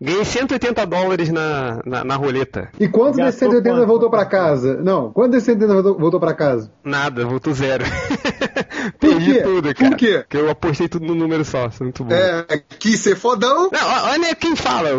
Ganhei 180 dólares na, na, na roleta. E quanto desses 180 quanto? voltou pra casa? Não, quanto desses 180 voltou, voltou pra casa? Nada, voltou zero. Perdi tudo, cara. Por quê? Porque eu apostei tudo no número só, isso é muito bom. É, quis ser fodão. Não, olha quem fala.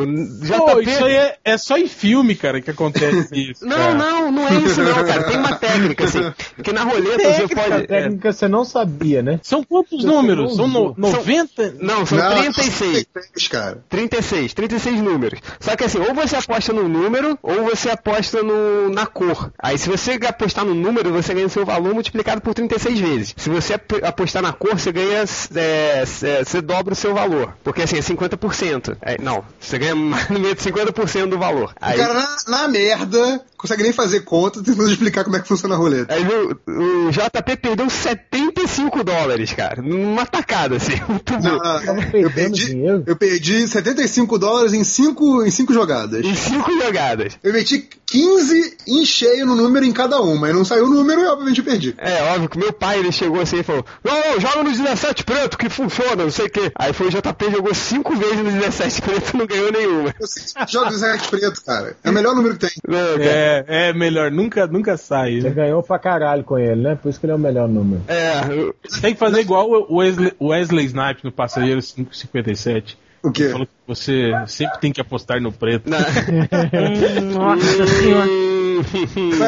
Já Pô, isso aí é, é, só em filme, cara, que acontece isso. não, cara. não, não é isso não, cara. Tem uma técnica, assim. Porque na roleta técnica, você pode. técnica é. você não sabia, né? São quantos você números? São no, 90? São, não, são não, 36. 36, cara. 36, 36 números. Só que assim, ou você aposta no número, ou você aposta no, na cor. Aí se você apostar no número, você ganha o seu valor multiplicado por 36 vezes. Se você apostar na cor, você ganha. É, é, você dobra o seu valor. Porque assim, é 50%. É, não, você ganha mais no meio de 50% do valor. Aí, o cara na, na merda consegue nem fazer conta tentando explicar como é que funciona a roleta. Aí o, o JP perdeu 75 dólares, cara. Numa tacada, assim. Muito não, não, eu, perdi, eu perdi 75 dólares em 5 em cinco jogadas. Em 5 jogadas. Eu meti 15 em cheio no número em cada uma. E não saiu o número e obviamente eu perdi. É, óbvio que meu pai ele chegou assim e falou: Não, joga no 17 preto que funciona, não sei o quê. Aí foi o JP, jogou 5 vezes no 17 preto e não ganhou nenhuma. Eu jogo 17 preto, cara. É o melhor número que tem. Não, é, é melhor, nunca, nunca sai. Você né? ganhou pra caralho com ele, né? Por isso que ele é o melhor número. É. Eu... Tem que fazer igual o Wesley, Wesley Snipes no Passageiro 557. O quê? Ele falou que você sempre tem que apostar no preto. Nossa senhora.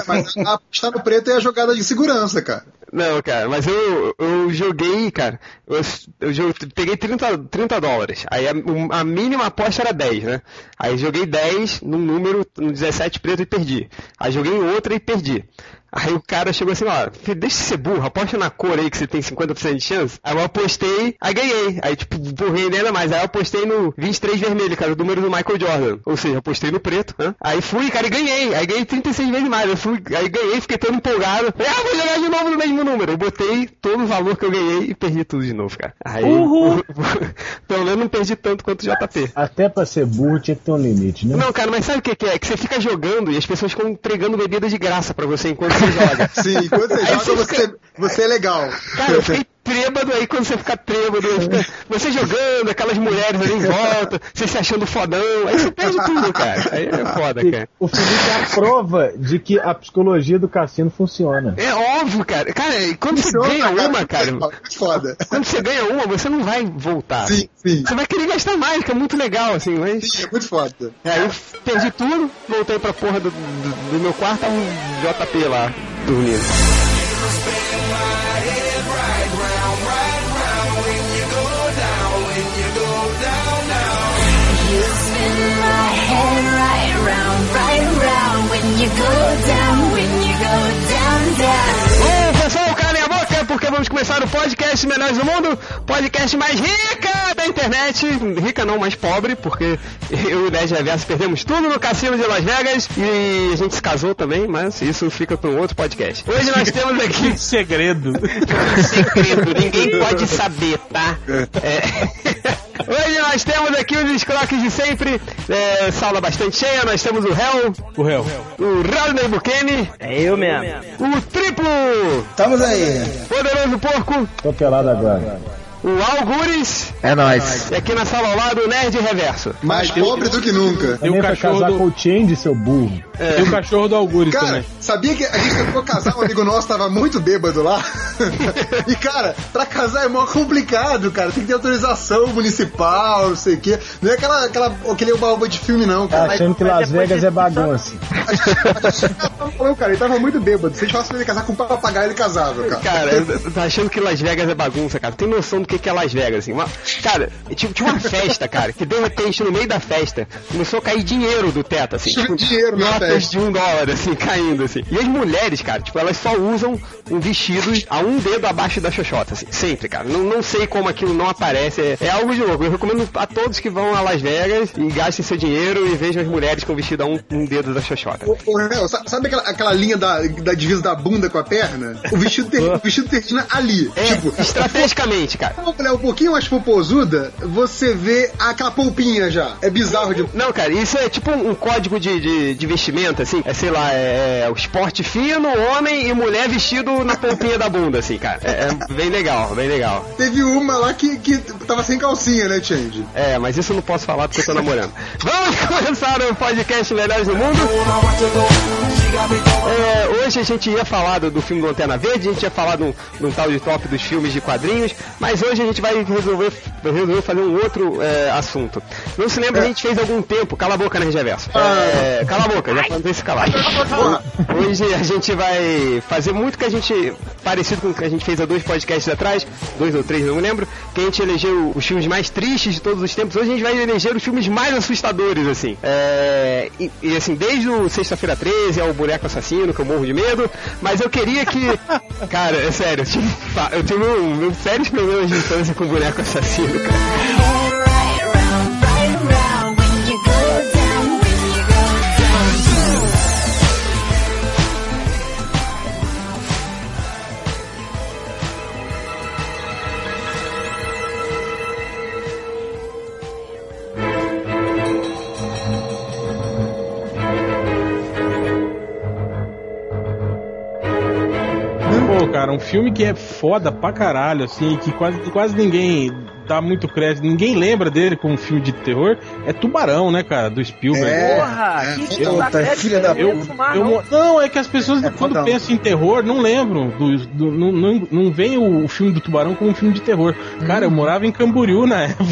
mas apostar no preto é a jogada de segurança, cara. Não, cara, mas eu, eu joguei, cara. Eu, eu, peguei 30, 30 dólares. Aí a, a, mínima aposta era 10, né? Aí joguei 10 num número, no 17 preto e perdi. Aí joguei outra e perdi. Aí o cara chegou assim, ó, deixa de ser burro, aposta na cor aí que você tem 50% de chance. Aí eu apostei, aí ganhei. Aí, tipo, burrei ainda mais. Aí eu apostei no 23 vermelho, cara, o número do Michael Jordan. Ou seja, apostei no preto, né? Aí fui, cara, e ganhei. Aí ganhei 36 vezes mais. Eu fui, aí ganhei, fiquei todo empolgado. Falei, ah, vou jogar de novo no mesmo número. Eu botei todo o valor que eu ganhei e perdi tudo de novo, cara. Aí, Uhul. pelo menos não perdi tanto quanto o JP. Até pra ser burro tinha que ter um limite, né? Não, cara, mas sabe o que, que é? Que você fica jogando e as pessoas ficam entregando bebida de graça pra você enquanto você joga. Sim, enquanto você joga, você, fica... você é legal. Cara, eu fiquei trêbado aí quando você fica trêbado, fica, você jogando, aquelas mulheres ali em volta, você se achando fodão, aí você perde tudo, cara. Aí é foda, cara. O Felipe é a prova de que a psicologia do cassino funciona. É óbvio, cara. Cara, quando funciona, você ganha cara, uma, cara. É foda. Quando você ganha uma, você não vai voltar. Sim, sim. Você vai querer gastar mais, que é muito legal, assim, mas. Sim, é muito foda. Aí eu perdi tudo, voltei pra porra do, do, do meu quarto, um JP lá, dormindo. my head right round, right round. When you go down, when you go down. Porque vamos começar o podcast Melhores do Mundo, podcast mais rica da internet. Rica não, mais pobre, porque eu e o Nerd Reverso perdemos tudo no cassino de Las Vegas e a gente se casou também, mas isso fica para um outro podcast. Hoje nós temos aqui. segredo. segredo, ninguém pode saber, tá? É... Hoje nós temos aqui os escroques de sempre, é, sala bastante cheia, nós temos o Hell. O Hell. O Rodney Bukemi. É eu mesmo. O Triplo. Estamos aí. Poderoso Porco. Tô pelado agora o Algures. É nóis. E aqui na sala ao lado, o Nerd Reverso. Mais pobre do que nunca. E o cachorro casar do... com o Change, seu burro. É. E o cachorro do Algures cara, também. sabia que a gente tentou casar, um amigo nosso tava muito bêbado lá. e, cara, pra casar é mó complicado, cara. Tem que ter autorização municipal, não sei o quê. Não é aquela, aquela, aquele baú de filme, não, cara. Tá achando que Las Vegas é bagunça. Falou, cara, ele tava muito bêbado. Se a gente pra ele casar com um papagaio, ele casava, cara. Cara, tá achando que Las Vegas é bagunça, cara. Tem noção do que, que é Las Vegas, assim. Uma, cara, tipo, tinha uma festa, cara, que de repente, no meio da festa, começou a cair dinheiro do teto, assim. Tipo, dinheiro notas de um dólar, assim, caindo, assim. E as mulheres, cara, tipo, elas só usam um vestido a um dedo abaixo da xoxota, assim. Sempre, cara. Não, não sei como aquilo não aparece. É, é algo de louco. Eu recomendo a todos que vão a Las Vegas e gastem seu dinheiro e vejam as mulheres com vestido a um, um dedo da xoxota. Ô, ô, sabe aquela, aquela linha da, da divisa da bunda com a perna? O vestido, ter, o vestido termina ali. É, tipo, estrategicamente, cara é um pouquinho mais popozuda, você vê aquela polpinha já. É bizarro de. Não, cara, isso é tipo um código de, de, de assim. É, sei lá, é, é os esporte fino, homem e mulher vestido na pontinha da bunda, assim, cara. É, é bem legal, bem legal. Teve uma lá que, que tava sem calcinha, né, Change? É, mas isso eu não posso falar porque eu tô namorando. Vamos começar o podcast Melhores do Mundo. É, hoje a gente ia falar do, do filme do Lanterna Verde, a gente ia falar de um, tal de top dos filmes de quadrinhos, mas hoje a gente vai resolver, resolver fazer um outro é, assunto. No cinema a gente fez algum tempo, cala a boca, né, Reverso? É, cala a boca, já falando esse calar. Hoje a gente vai fazer muito que a gente, parecido com o que a gente fez há dois podcasts atrás, dois ou três, não me lembro, que a gente elegeu os filmes mais tristes de todos os tempos. Hoje a gente vai eleger os filmes mais assustadores, assim. É, e, e, assim, desde o Sexta-feira 13 ao Boneco Assassino, que eu morro de medo, mas eu queria que. Cara, é sério, eu tive, eu tive um, um, sérios problemas de infância com Boneco Assassino, cara. Cara, um filme que é foda pra caralho, assim, que quase, quase ninguém dá muito crédito, ninguém lembra dele como um filme de terror, é Tubarão, né, cara, do Spielberg. É, Porra, é, que eu, tá, filha da eu, eu, Não, é que as pessoas, é, quando pensam em terror, não lembram, do, do não, não, não vem o, o, filme do Tubarão como um filme de terror. Cara, eu morava em Camboriú na época.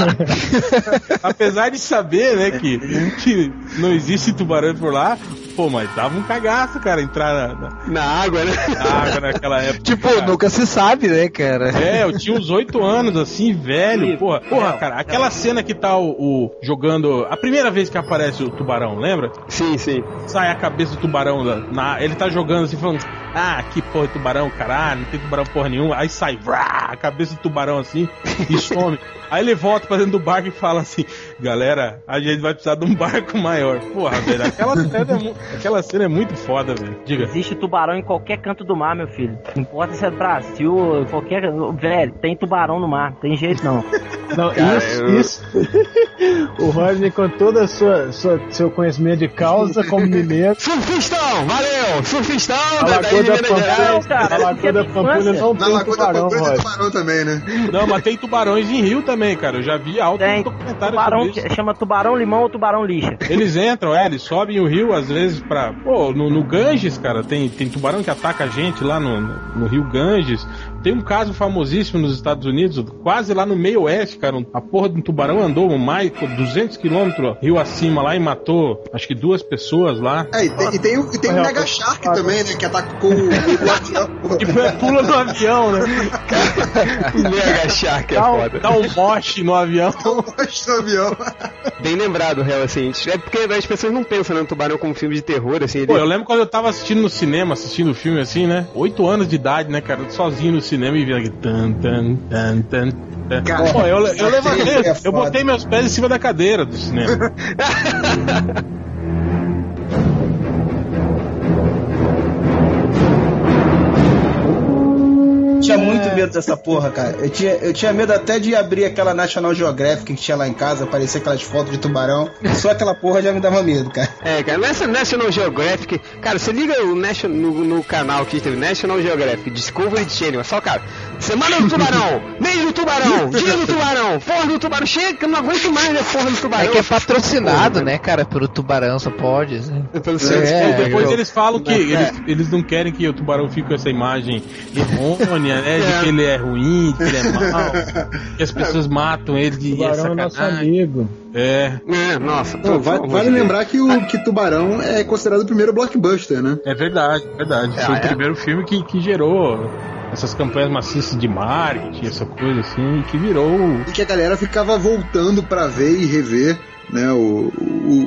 Apesar de saber, né, que, que não existe tubarão por lá, Pô, mas dava um cagaço, cara, entrar na, na... na água, né? Na água naquela época. tipo, cara. nunca se sabe, né, cara? É, eu tinha uns oito anos, assim, velho. Porra, porra, cara, aquela cena que tá o, o, jogando. A primeira vez que aparece o tubarão, lembra? Sim, sim. Sai a cabeça do tubarão na. Ele tá jogando assim, falando. Ah, que porra de tubarão, caralho, não tem tubarão porra nenhuma. Aí sai, vrá, a cabeça do tubarão assim e some. Aí ele volta pra dentro do barco e fala assim: Galera, a gente vai precisar de um barco maior. Porra, velho, aquela cena é, aquela cena é muito foda, velho. Diga. Existe tubarão em qualquer canto do mar, meu filho. Não importa se é Brasil, qualquer. Velho, tem tubarão no mar, tem jeito não. Não, Cara, isso, eu... isso. o Rodney, com todo o seu conhecimento de causa como mineiro. Surfistão, valeu! Surfistão, a Lagoa da Pampulha, cara, a Lagoa da Pampulha não tem tubarão, tubarão também, né? Não, mas tem tubarões em rio também, cara. Eu já vi alto tem, documentário tubarão, isso. Chama tubarão limão ou tubarão lixa. Eles entram, é, eles sobem o rio às vezes pra. Pô, no, no Ganges, cara, tem, tem tubarão que ataca a gente lá no, no, no rio Ganges. Tem um caso famosíssimo nos Estados Unidos, quase lá no meio oeste, cara. A porra de um tubarão andou mais 200 quilômetros rio acima lá e matou acho que duas pessoas lá. É, e tem, e tem, e tem um Mega Shark também, né? Que atacou o, o avião. que foi pula no avião, né? o Mega Shark é dá um, foda. Dá um moche no avião. Dá um moche no avião. Bem lembrado, real, assim. É porque as pessoas não pensam no tubarão como filme de terror, assim. Ele... Pô, eu lembro quando eu tava assistindo no cinema, assistindo o filme assim, né? Oito anos de idade, né, cara? Sozinho no cinema e vendo aqui. Tan, tan, tan, tan. Cara, Pô, eu, eu levantei, é eu botei meus pés em cima da cadeira do cinema. tinha muito medo dessa porra, cara. Eu tinha, eu tinha medo até de abrir aquela National Geographic que tinha lá em casa, aparecer aquelas fotos de tubarão. Só aquela porra já me dava medo, cara. É, cara, nessa National Geographic, cara, você liga o National, no, no canal que teve National Geographic, Discovery Channel, só, cara, semana do tubarão, mês do tubarão, dia do tubarão, porra do tubarão, chega, não aguento mais a porra do tubarão. É que é patrocinado, né, cara, pelo tubarão, só pode. Né? Pelo é, é, depois eles falam que eles, eles não querem que o tubarão fique com essa imagem errônea, né, de que ele é ruim, de que ele é mau, que as pessoas matam ele de tubarão é nosso amigo. É. É, nossa. Não, vale, vale lembrar que o que Tubarão é considerado o primeiro blockbuster, né? É verdade, verdade. É, Foi o é. primeiro filme que, que gerou essas campanhas maciças de marketing, essa coisa assim, que virou. E que a galera ficava voltando para ver e rever né, o,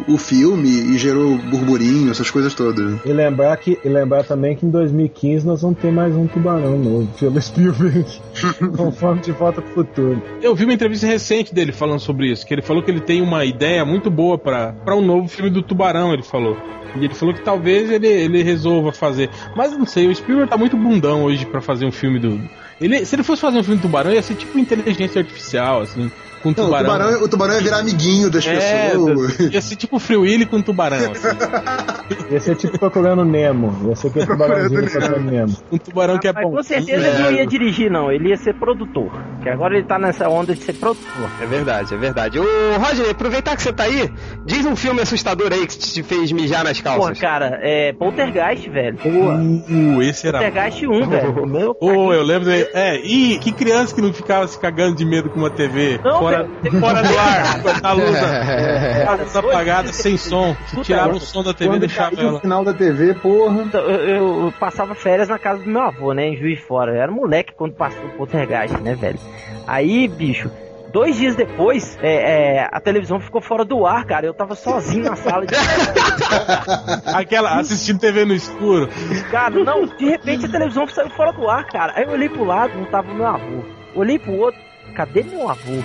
o, o, filme e gerou burburinho, essas coisas todas. E lembrar, que, e lembrar também que em 2015 nós vamos ter mais um tubarão novo, pelo Spielberg, conforme de volta pro futuro. Eu vi uma entrevista recente dele falando sobre isso, que ele falou que ele tem uma ideia muito boa para um novo filme do tubarão, ele falou. E ele falou que talvez ele, ele resolva fazer. Mas não sei, o Spielberg tá muito bundão hoje para fazer um filme do. Ele, se ele fosse fazer um filme do tubarão, ia ser tipo inteligência artificial, assim com não, tubarão. O tubarão, o tubarão ia virar amiguinho das é, pessoas. Ia ser tipo Free Willy com tubarão. Assim. Ia ser tipo procurando Nemo. Ia ser aquele tubarãozinho procurando Nemo. Um tubarão que é bom. com certeza ele não ia dirigir, não. Ele ia ser produtor. Que agora ele tá nessa onda de ser produtor. É verdade, é verdade. Ô, Roger, aproveitar que você tá aí, diz um filme assustador aí que te fez mijar nas calças. cara, é Poltergeist, velho. Uh, esse era. Poltergeist 1, velho. Ô, eu lembro. É, e que criança que não ficava se cagando de medo com uma TV Não, fora, fora do ar, com a luz, a luz Cara, apagada, sem som. Agora, o som da TV e Quando deixava caiu o ela. final da TV, porra. Então, eu, eu passava férias na casa do meu avô, né? Em Juiz de Fora. Eu era moleque quando passou o Poltergeist, né, velho? Aí, bicho. Dois dias depois, é, é, a televisão ficou fora do ar, cara. Eu tava sozinho na sala de Aquela, assistindo TV no escuro. Cara, não, de repente a televisão saiu fora do ar, cara. Aí eu olhei pro lado, não tava o meu avô. Olhei pro outro, cadê meu avô?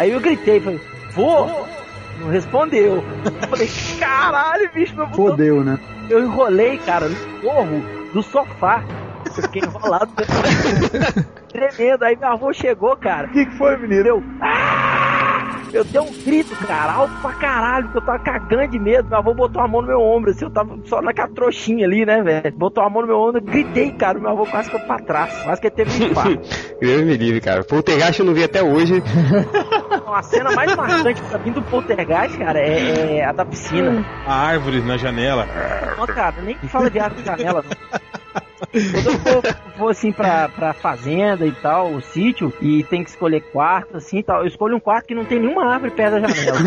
Aí eu gritei, falei, vô! Não respondeu. Eu falei, caralho, bicho, meu. Fodeu, né? Eu enrolei, cara, no forro do sofá. Eu fiquei enrolado, tremendo. Aí meu avô chegou, cara. O que, que foi, menino? Eu. "Ah!" Eu dei um grito, cara, alto pra caralho, que eu tava cagando de medo. Meu avô botou a mão no meu ombro, assim, eu tava só naquela trouxinha ali, né, velho? Botou a mão no meu ombro, eu gritei, cara. Meu avô quase ficou pra trás, quase que ele teve um infarto. Deus me livre, cara. Poltergeist eu não vi até hoje. A cena mais marcante pra mim do Poltergeist, cara, é, é a da piscina. A árvore na janela. Não, cara, nem fala de árvore de janela, não. Quando eu for, for, assim pra, pra fazenda e tal, o sítio, e tem que escolher quarto, assim e tal, eu escolho um quarto que não tem nenhuma árvore perto da janela.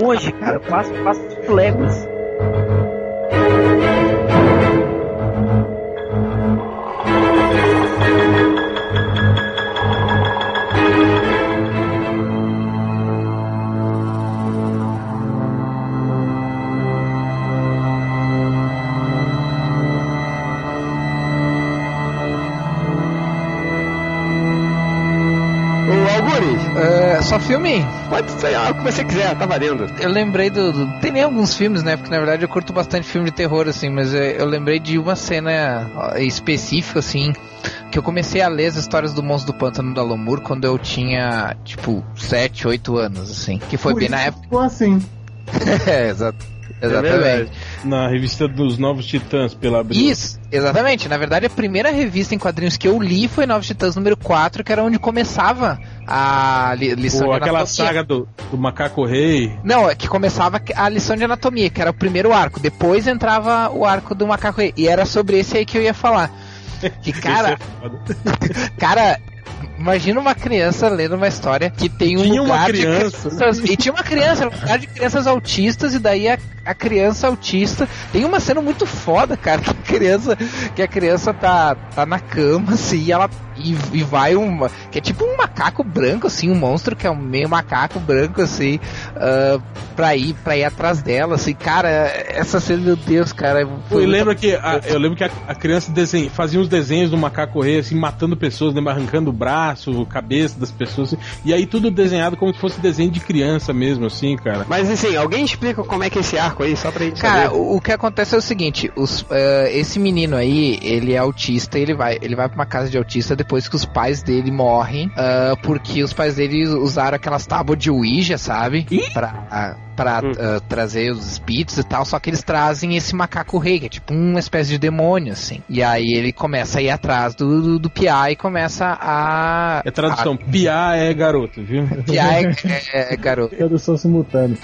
Hoje, cara, eu faço, faço legos. É, só filme? pode ser o que você quiser, tá valendo. Eu lembrei do, do- Tem nem alguns filmes, né? Porque na verdade eu curto bastante filme de terror, assim, mas é, eu lembrei de uma cena específica, assim. Que eu comecei a ler as histórias do Monstro do Pântano da Lomur quando eu tinha, tipo, 7, 8 anos, assim. Que foi Por bem isso na que época. Ficou assim. É, exa- É exatamente. verdade. Na revista dos Novos Titãs, pela Abril. Isso, exatamente. Na verdade, a primeira revista em quadrinhos que eu li foi Novos Titãs número 4, que era onde começava a li lição Pô, de aquela anatomia. saga do, do Macaco Rei. Não, é que começava a lição de anatomia, que era o primeiro arco. Depois entrava o arco do macaco rei. E era sobre esse aí que eu ia falar. Que, cara, é cara, imagina uma criança lendo uma história que tem um Tinha uma lugar criança. de crianças. E tinha uma criança, um lugar de crianças autistas, e daí a, a criança autista. Tem uma cena muito foda, cara, que a criança, que a criança tá, tá na cama, assim, e ela. E, e vai uma. Que é tipo um macaco branco, assim, um monstro que é um meio macaco branco, assim, ah, pra, ir, pra ir atrás dela, assim, cara, essa cena, meu Deus, cara. Foi e muito- lembra que a- eu lembro que a, a criança desenha, fazia uns desenhos do macaco rei, assim, matando pessoas, lembra? arrancando o braço, cabeça das pessoas, assim, e aí tudo desenhado como se fosse desenho de criança mesmo, assim, cara. Mas assim, alguém explica como é que é esse arco aí, só pra gente Cara, saber. o, o que acontece é o seguinte, os, eh, esse menino aí, ele é autista, ele vai, ele vai pra uma casa de autista depois que os pais dele morrem, ah, porque os pais dele usaram aquelas tábuas de Ouija, sabe? Pra, pra Hum. ah, trazer os espíritos e tal, só que eles trazem esse macaco rei, que é tipo uma espécie de demônio, assim. E aí ele começa a ir atrás do, do, do Piá e começa a... É tradução, piá é garoto, viu? A, Piá é, é, é garoto. Tradução simultânea.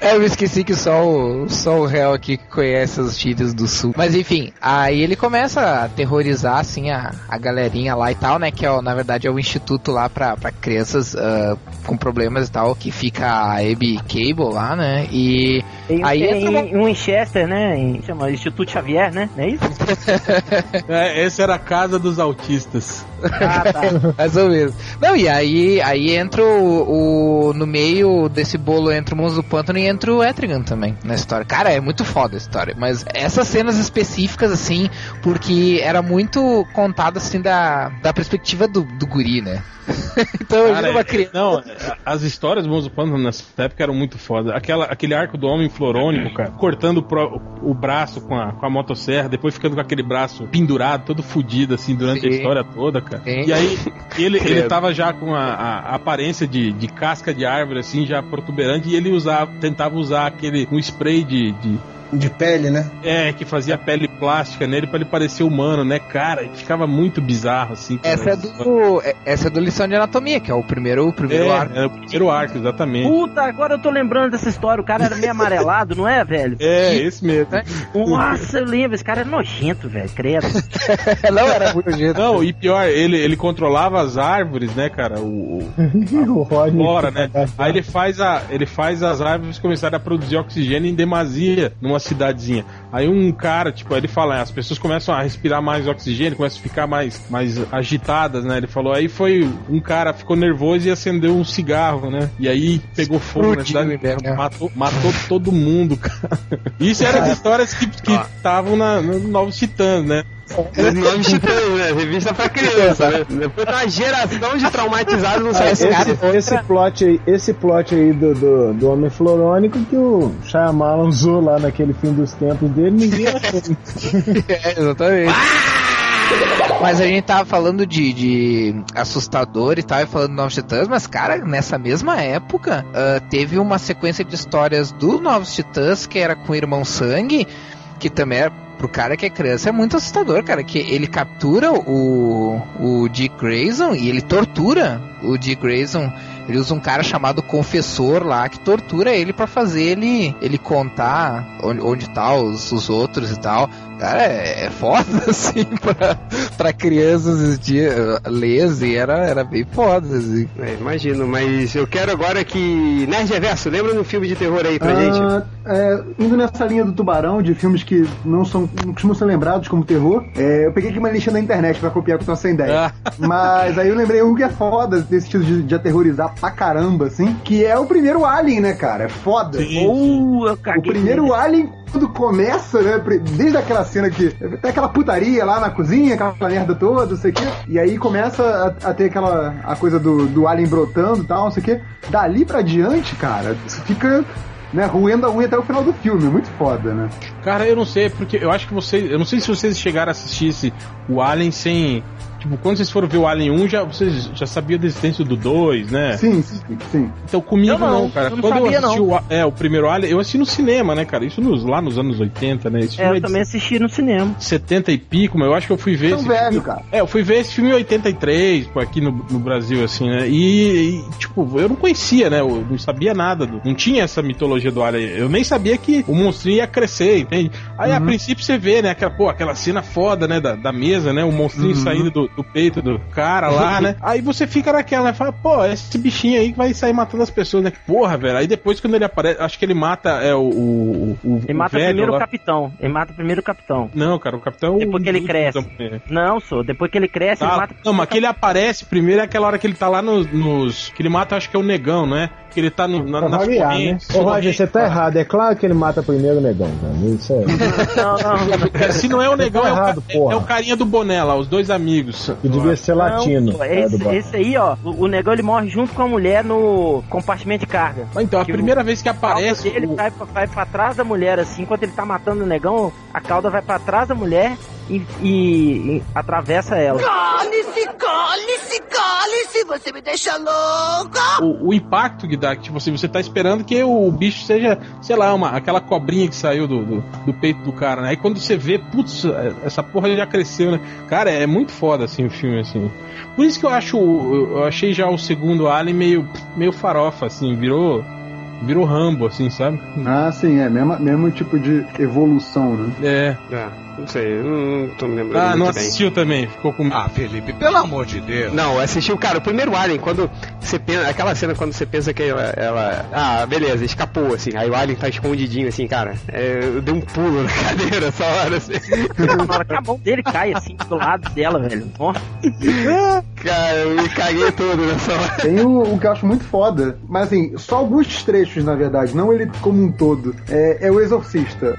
É, eu esqueci que só o, só o réu aqui que conhece as gírias do sul. Mas enfim, aí ele começa a aterrorizar, assim, a, a galerinha lá e tal, né? Que é, na verdade é o instituto lá pra, pra crianças ah, com problemas e tal, que fica a Abby Cable lá, né? E Tem, Aí tem entra um em Chester, né? Em, chama Instituto Xavier, né? Não é isso? É, essa era a casa dos autistas. Ah, tá. mais ou menos. Não, e aí, aí entra o, o- No meio desse bolo entra o Monstro do Pântano e entra o Etrigan também na história. Cara, é muito foda a história. Mas essas cenas específicas, assim, porque era muito contado assim da, da perspectiva do, do guri, né? então eu Cara, uma é- criança. Não, as histórias do Monstro do Pântano nessa época eram muito foda. Aquela, aquele arco do homem florônico, cara, cortando o, pro- o braço com a, com a motosserra, depois ficando com aquele braço pendurado, todo fudido, assim, durante a Sim. história toda, cara. Sim. E aí, ele, ele tava já com a, a- a aparência de, de casca de árvore, assim, já protuberante, e ele usava, tentava usar aquele, um spray de, de De pele, né? é, que fazia pele plástica nele pra ele parecer humano, né, cara? E ficava muito bizarro, assim. Essa é do. Essa é do lição de anatomia, que é o primeiro, o primeiro É, arco. é o primeiro arco, exatamente. Puta, agora eu tô lembrando dessa história. O cara era meio amarelado, não é, velho? É, esse mesmo. Nossa, eu lembro. Esse cara é nojento, velho. Credo. Não era muito jeito. Não, e pior, ele, ele controlava as árvores, né, cara? O, o o Rodney. flora, né? Aí ele faz, a, ele faz as árvores começarem a produzir oxigênio em demasia numa cidadezinha. Aí um cara, tipo, ele fala, as pessoas começam a respirar mais oxigênio, começam a ficar mais, mais agitadas, né? Ele falou, aí foi um cara ficou nervoso e acendeu um cigarro, né? E aí pegou fogo na cidade, né? matou, matou todo mundo, cara. Isso era as histórias que que estavam na no Novos Titãs, né? Os nomes titãs, né? Revista pra criança, né? Depois de uma geração de traumatizados não Ah, sai esse, esse plot aí, esse plot aí do, do, do Homem Florônico que o Shyamalan usou lá naquele fim dos tempos dele, ninguém achou. É, exatamente. Mas a gente tava falando de, de assustador e tal, e falando de Novos Titãs, mas, cara, nessa mesma época, ah, teve uma sequência de histórias dos Novos Titãs que era com o Irmão Sangue, que também era, pro cara que é criança, é muito assustador, cara, que ele captura o, o Dick Grayson e ele tortura o Dick Grayson. Ele usa um cara chamado confessor lá que tortura ele pra fazer ele ele contar onde, onde tá os, os outros e tal. Cara, é, é foda assim pra, pra crianças assistir, ler assim, era, era bem foda assim. É, imagino, mas eu quero agora que. Nerd Reverso, lembra um filme de terror aí pra gente? Ah, é, indo nessa linha do tubarão, de filmes que não são não costumam ser lembrados como terror, é, eu peguei aqui uma lista na internet pra copiar com essa ideia. Mas aí eu lembrei um que é foda desse estilo de, de aterrorizar pra caramba, assim, que é o primeiro Alien, né, cara? É foda. Eu caguei. O primeiro Alien, quando começa, né? Desde aquela cena que. Tem aquela putaria lá na cozinha, aquela merda toda, não sei o quê. E aí começa a, a ter aquela. a coisa do, do Alien brotando e tal, não sei o quê. Dali pra diante, cara, fica. Né, roendo a unha até o final do filme, muito foda, né? Cara, eu não sei, porque eu acho que vocês. Eu não sei se vocês chegaram a assistir esse, o Alien sem. Tipo, quando vocês foram ver o Alien 1, já, vocês já sabiam da existência do 2, né? Sim, sim, sim. Então comigo Eu não, não, cara. eu não Quando eu sabia, assisti não. o, é, o primeiro Alien, eu assisti no cinema, né, cara? Isso nos- lá nos anos 80, né? Esse É, filme eu também assisti no cinema. de 70 e pico, mas eu acho que eu fui ver Tão esse velho, filme. cara. É, eu fui ver esse filme em 83, pô, aqui no, no Brasil, assim, né? E, e, tipo, eu não conhecia, né? Eu não sabia nada. do- não tinha essa mitologia do Alien. Eu nem sabia que o monstrinho ia crescer, entende? Aí, a princípio, você vê, né? Aquela, pô, aquela cena foda, né? Da, da mesa, né? O monstrinho saindo do, do peito do cara lá, né? Aí você fica naquela, né? Fala, pô, esse bichinho aí que vai sair matando as pessoas, né? Porra, velho. Aí depois, quando ele aparece, acho que ele mata é, o, o, o, Ele o mata velho primeiro o lá. capitão. Ele mata primeiro o capitão. Não, cara, o capitão. Depois que ele cresce. Não, sou. Depois que ele cresce, ele Tá. mata. Não, mas que ele aparece primeiro é aquela hora que ele tá lá nos. nos- que ele mata, acho que é o negão, né? Que ele tá no, na, Pra nas variar, né? correntes. Ô, Roger, você tá errado. É claro que ele mata primeiro o negão, cara. Isso é. Não, não. É, Se não é o negão, Tá é, o, errado, ca- porra. é o carinha do boné lá, os dois amigos. Que devia ser latino. Não, é, do esse, esse aí, ó, o, o negão ele morre junto com a mulher no compartimento de carga. Mas Então, a Que primeira vez que aparece. dele o- vai, vai pra trás da mulher, assim, enquanto ele tá matando o negão, a cauda vai pra trás da mulher e, e- e atravessa ela. Cale-se, cale-se, cale-se, você me deixa louca! O, o impacto que dá, que tipo assim, você tá esperando que o bicho seja, sei lá, uma, aquela cobrinha que saiu do, do, do peito do cara, né? Aí quando você vê, putz, essa porra já cresceu, né? Cara, é muito foda assim o filme, assim. Por isso que eu acho, eu achei já o segundo Alien meio, meio farofa, assim, virou. Virou Rambo, assim, sabe? Ah, sim, é mesmo, mesmo tipo de evolução, né? É. É, não sei, eu não tô me lembrando Ah, muito não bem. assistiu também, ficou com. Ah, Felipe, pelo amor de Deus. Não, assistiu, cara, o primeiro Alien, quando você pensa, aquela cena quando você pensa que ela, ela- ah, beleza, escapou, assim, aí o Alien tá escondidinho, assim, cara, é, eu dei um pulo na cadeira essa hora, assim, Na hora que a mão dele cai assim do lado dela, velho. Ó, cara, eu me caguei todo nessa hora. Tem o, o que eu acho muito foda, mas assim, só alguns trechos, na verdade, não ele como um todo. É, é o Exorcista.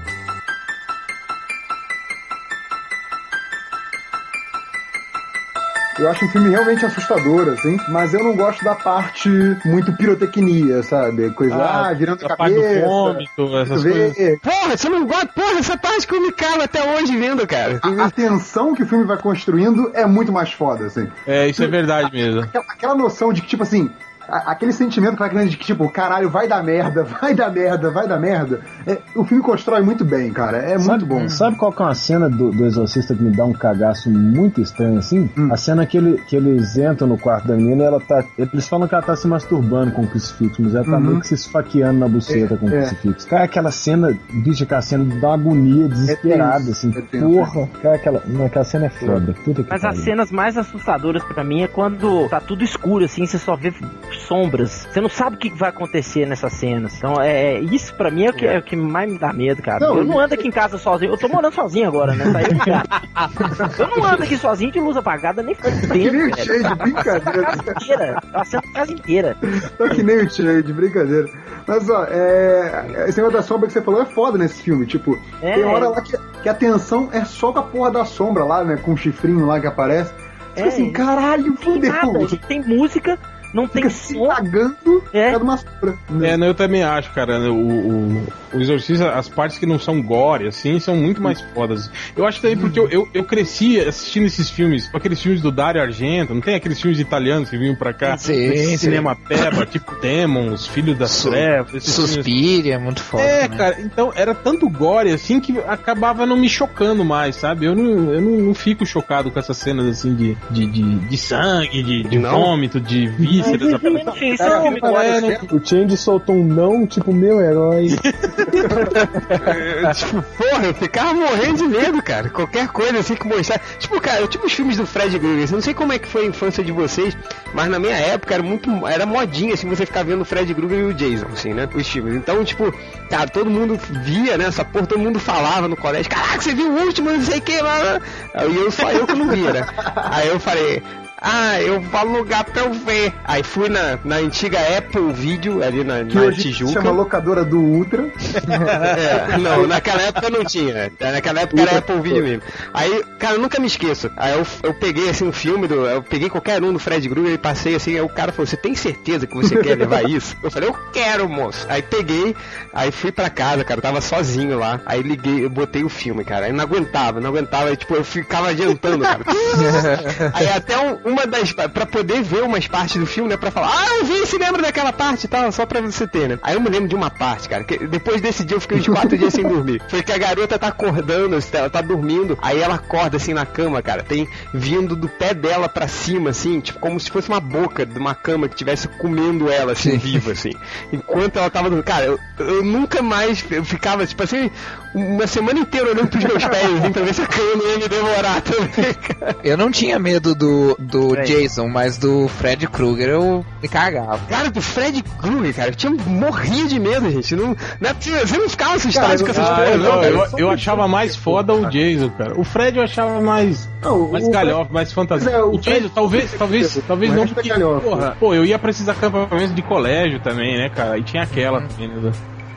Eu acho um filme realmente assustador, assim, mas eu não gosto da parte muito pirotecnia, sabe? Coisa, ah, virando a a parte do cabeça. vômito, essas coisas. Porra, você não gosta, porra, essa parte que eu me cago até hoje vendo, cara. A, a tensão que o filme vai construindo é muito mais foda, assim. É, isso é verdade mesmo. Aquela, aquela noção de que, tipo assim, aquele sentimento que vai criando de que, tipo, caralho, vai dar merda, vai dar merda, vai dar merda. É, o filme constrói muito bem, cara. É muito sabe, bom. Sabe qual que é uma cena do, do Exorcista que me dá um cagaço muito estranho assim? Hum. A cena que, ele, que eles entram no quarto da menina e ela tá. Eles falam que ela tá se masturbando com o crucifixo, mas ela tá Uhum. meio que se esfaqueando na buceta com o é. crucifixo. Cara, aquela cena, bicho, aquela cena dá uma agonia desesperada, tenso, assim. é. Porra, cara, aquela, não, aquela cena é foda. Puta que Mas as cenas mais assustadoras pra mim é quando tá tudo escuro, assim, você só vê sombras. Você não sabe o que vai acontecer nessas cenas. Então, é, é- isso pra mim é o, que, é o que mais me dá medo, cara. Não, eu não ando aqui em casa sozinho. Eu tô morando sozinho agora, né? De casa. Eu não ando aqui sozinho de luz apagada nem Que nem fudendo, o velho. cheio de A brincadeira. casa inteira. Eu acendo a casa inteira. Tá que nem o cheio de brincadeira. Mas, ó, é... esse negócio da sombra que você falou é foda nesse filme. Tipo, É. tem hora lá que, que a tensão é só com a porra da sombra lá, né? Com o chifrinho lá que aparece. Tipo É, assim, caralho, Tem fudeu. nada. Tem música, não tem Fica se som. cagando É. uma sombra. né? É, não, eu também acho, cara. né, O, o, o Exorcista, as partes que não são gore, assim, são muito mais fodas. Eu acho também porque eu, eu, eu cresci assistindo esses filmes, aqueles filmes do Dario Argento, não tem aqueles filmes italianos que vinham pra cá? Sim, sim. cinema peba, tipo Demons, Filhos das Su- Trevas, filmes Suspiria, muito foda. É, também. cara, então era tanto gore assim que acabava não me chocando mais, sabe? Eu não, eu não, não fico chocado com essas cenas assim de, de, de, de sangue, de, de vômito, de vísceras. É, certo. O Change soltou um não, tipo, meu herói. É, tipo, porra, eu ficava morrendo de medo, cara. Qualquer coisa assim que mostrar. Tipo, cara, tipo os filmes do Fred Krueger. Eu não sei como é que foi a infância de vocês, mas na minha época era muito. Era modinha, assim, você ficar vendo o Fred Krueger e o Jason, assim, né? Os filmes. Então, tipo, cara, todo mundo via, né? Essa porra, todo mundo falava no colégio. Caraca, você viu o último, não sei o que, lá. E eu só eu que não via, né? Aí eu falei. Ah, eu vou alugar pra eu ver. Aí fui na, na antiga Apple Video, ali na, Que na hoje Tijuca. chama locadora do Ultra. É, não, naquela época não tinha. Naquela época era Apple Video mesmo. Aí, cara, eu nunca me esqueço. Aí eu, eu peguei assim um filme do. Eu peguei qualquer um do Fred Krueger e passei assim. Aí o cara falou: Você tem certeza que você quer levar isso? Eu falei: Eu quero, moço. Aí peguei, aí fui pra casa, cara. Tava sozinho lá. Aí liguei, eu botei o filme, cara. Aí não aguentava, não aguentava. Aí, tipo, eu ficava adiantando, cara. Aí até um- uma das. Pra poder ver umas partes do filme, né? Pra falar, ah, eu vi, se lembra daquela parte e tal, só pra você ter, né? Aí eu me lembro de uma parte, cara, que depois desse dia eu fiquei uns quatro dias sem dormir. Foi que a garota tá acordando, ela tá dormindo, aí ela acorda assim na cama, cara, tem vindo do pé dela pra cima, assim, tipo, como se fosse uma boca de uma cama que tivesse comendo ela, assim, viva, assim. Enquanto ela tava dormindo. Cara, eu, eu nunca mais, eu ficava, tipo assim, uma semana inteira olhando pros meus pés, assim, pra ver se a cama ia me devorar também, cara. Eu não tinha medo do, do Fred. Jason, mas do Fred Krueger eu me cagava. Cara, do Fred Krueger, cara, eu tinha morria de medo, gente. Não, não é possível, você não ficava assustado Cara, com essas Ah, coisas, eu, não, não, eu, eu achava mais foda o Jason, cara. O Fred eu achava mais, Não, mais galhofa, mais fantasia. É, o o Jason, Fred- talvez, talvez, talvez não é porque, porra, pô, eu ia pra esses acampamentos de colégio também, né, cara? E tinha aquela também, né? do-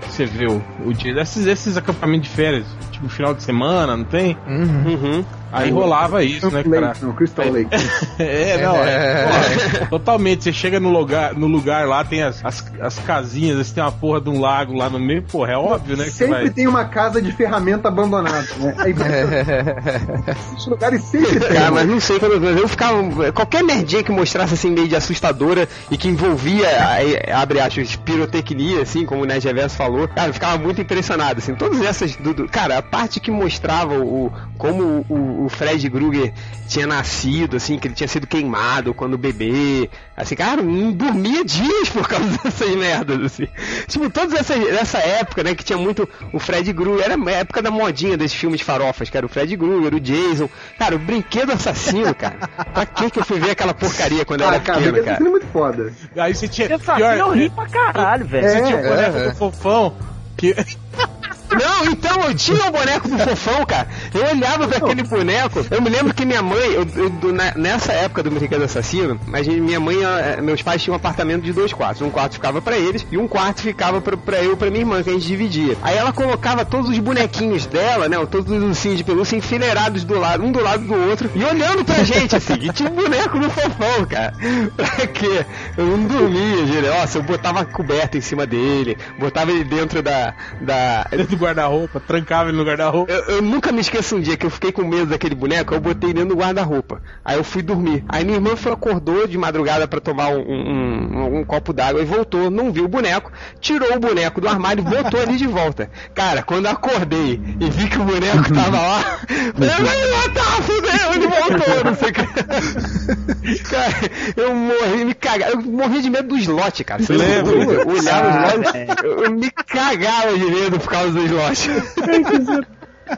Você vê o, o Jason, esses, esses acampamentos de férias, tipo final de semana, não tem? Uhum. Aí rolava isso, né, cara? Não, Crystal Lake. É, não, é. porra, totalmente. Você chega no lugar, no lugar lá, tem as, as, as casinhas, assim, tem uma porra de um lago lá no meio, porra, é óbvio, né? Sempre vai. tem uma casa de ferramenta abandonada, né? Aí esses lugares sempre tem. Cara, mas não sei quando eu, eu ficava. Qualquer merdinha que mostrasse assim meio de assustadora e que envolvia, aí, abre aspas, pirotecnia, assim, como o Ned Reverso falou, cara, eu ficava muito impressionado, assim. Todas essas. Do, do- cara, a parte que mostrava o, como o, o Fred Krueger tinha nascido, assim, que ele tinha sido queimado quando bebê. Assim, cara, não dormia dias por causa dessas merdas, assim. Tipo, todas essas. Nessa época, né, que tinha muito o Fred Krueger, era a época da modinha desses filmes farofas, que era o Fred Krueger, o Jason. Cara, o brinquedo assassino, cara. Pra que que eu fui ver aquela porcaria quando eu Ah, era cara, pequeno, cara? é muito foda. Aí você tinha. Eu sabia, eu ri pra caralho, velho. Você É, tinha o boneco é. do fofão. Que... Não, então eu tinha o boneco do fofão, cara. Eu olhava pra aquele boneco. Eu me lembro que minha mãe, eu, eu- nessa época do Brinquedo Assassino, gente- minha mãe, eh, meus pais tinham um apartamento de dois quartos. Um quarto ficava pra eles e um quarto ficava pra, pra eu e pra minha irmã, que a gente dividia. Aí ela colocava todos os bonequinhos dela, né? Todos os ursinhos de pelúcia enfileirados do lado, um do lado do outro, e olhando pra gente, assim. E tinha um boneco do fofão, cara. Pra quê? Eu não dormia, gente. Nossa, eu botava coberta em cima dele, botava ele dentro da. da Dentro do guarda-roupa, é, trancava ele no guarda-roupa. Eu, eu nunca me esqueço um dia que eu fiquei com medo daquele boneco, eu botei dentro do guarda-roupa. Aí eu fui dormir. Aí minha irmã foi, acordou de madrugada pra tomar um, um- um- um copo d'água e voltou, não viu o boneco, tirou o boneco do armário e botou ali de volta. Cara, quando acordei e vi que o boneco tava lá, falei, lá, tá, fudeu, ele voltou, não sei o que. Cara, eu morri, me cagava, eu morri de medo do slot, cara. Você Lembra? Eu olhava Ah, o slot, eu, eu me cagava de medo por causa do slot.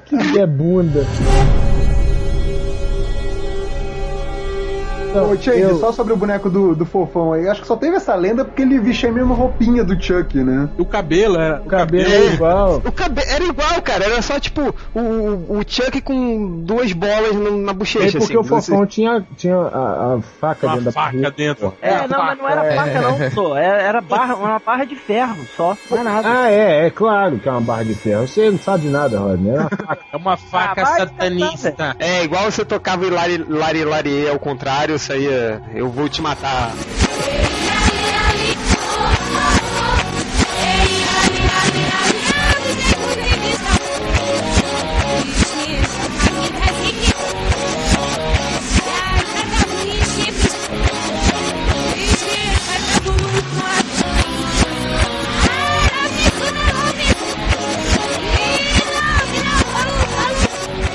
Que é bunda. Então, Ô, Change, eu- só sobre o boneco do, do fofão aí. Acho que só teve essa lenda porque ele vestia a mesma roupinha do Chuck, né? O cabelo era. O cabelo é igual. O cabe... Era igual, cara. Era só tipo o, o Chuck com duas bolas no- na É bochecha. porque assim, o fofão tinha, tinha a, a faca Uma dentro da faca dentro. É, não, mas não era faca não, só. Era, era barra, uma barra de ferro, só. Não é nada. Ah, é, é claro que é uma barra de ferro. Você não sabe de nada, Rodney. É uma faca. É uma faca Ah, satanista. É, igual você tocava o Lari Lari Lari ao contrário, saía. Eu vou te matar.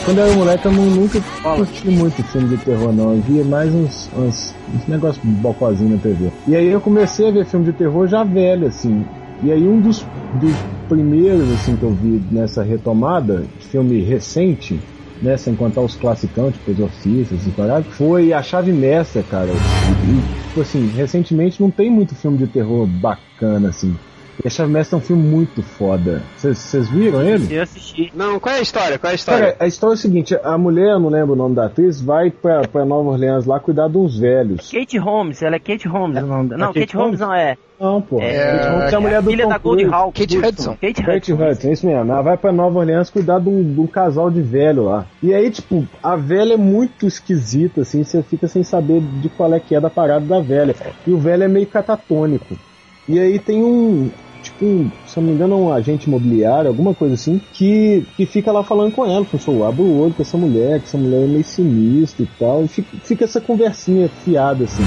Quando eu era moleque, eu não- nunca curti muito filme de terror, não. Eu via mais uns, uns, uns negócios bocozinhos na TV. E aí eu comecei a ver filme de terror já velho, assim. E aí um dos, dos primeiros, assim, que eu vi nessa retomada, filme recente, né, sem contar os classicão, tipo Exorcistas e parado, foi A Chave Mestra, cara. E, tipo assim, recentemente não tem muito filme de terror bacana, assim. E A Chave Mestra é um filme muito foda. Vocês viram ele? Eu assisti. Não, qual é a história? Qual é a história? Cara, a história é o seguinte: a mulher, eu não lembro o nome da atriz, vai pra, pra Nova Orleans lá cuidar de uns velhos. Kate Holmes, ela é Kate Holmes. o nome dela. Não, Kate Kate Holmes não é. Não, pô. É, Kate Holmes é a mulher do filha Tom da Goldie Cruise. Hawn. Kate Hudson. Kate Kate Hudson. Hudson, isso mesmo. Ela vai pra Nova Orleans cuidar de um, de um casal de velho lá. E aí, tipo, a velha é muito esquisita, assim, você fica sem saber de qual é que é da parada da velha. E o velho é meio catatônico. E aí tem um, tipo, se não me engano, um agente imobiliário, alguma coisa assim, que, que fica lá falando com ela, "Pô, abre o olho com essa mulher, que essa mulher é meio sinistra e tal. E fica, fica essa conversinha fiada, assim.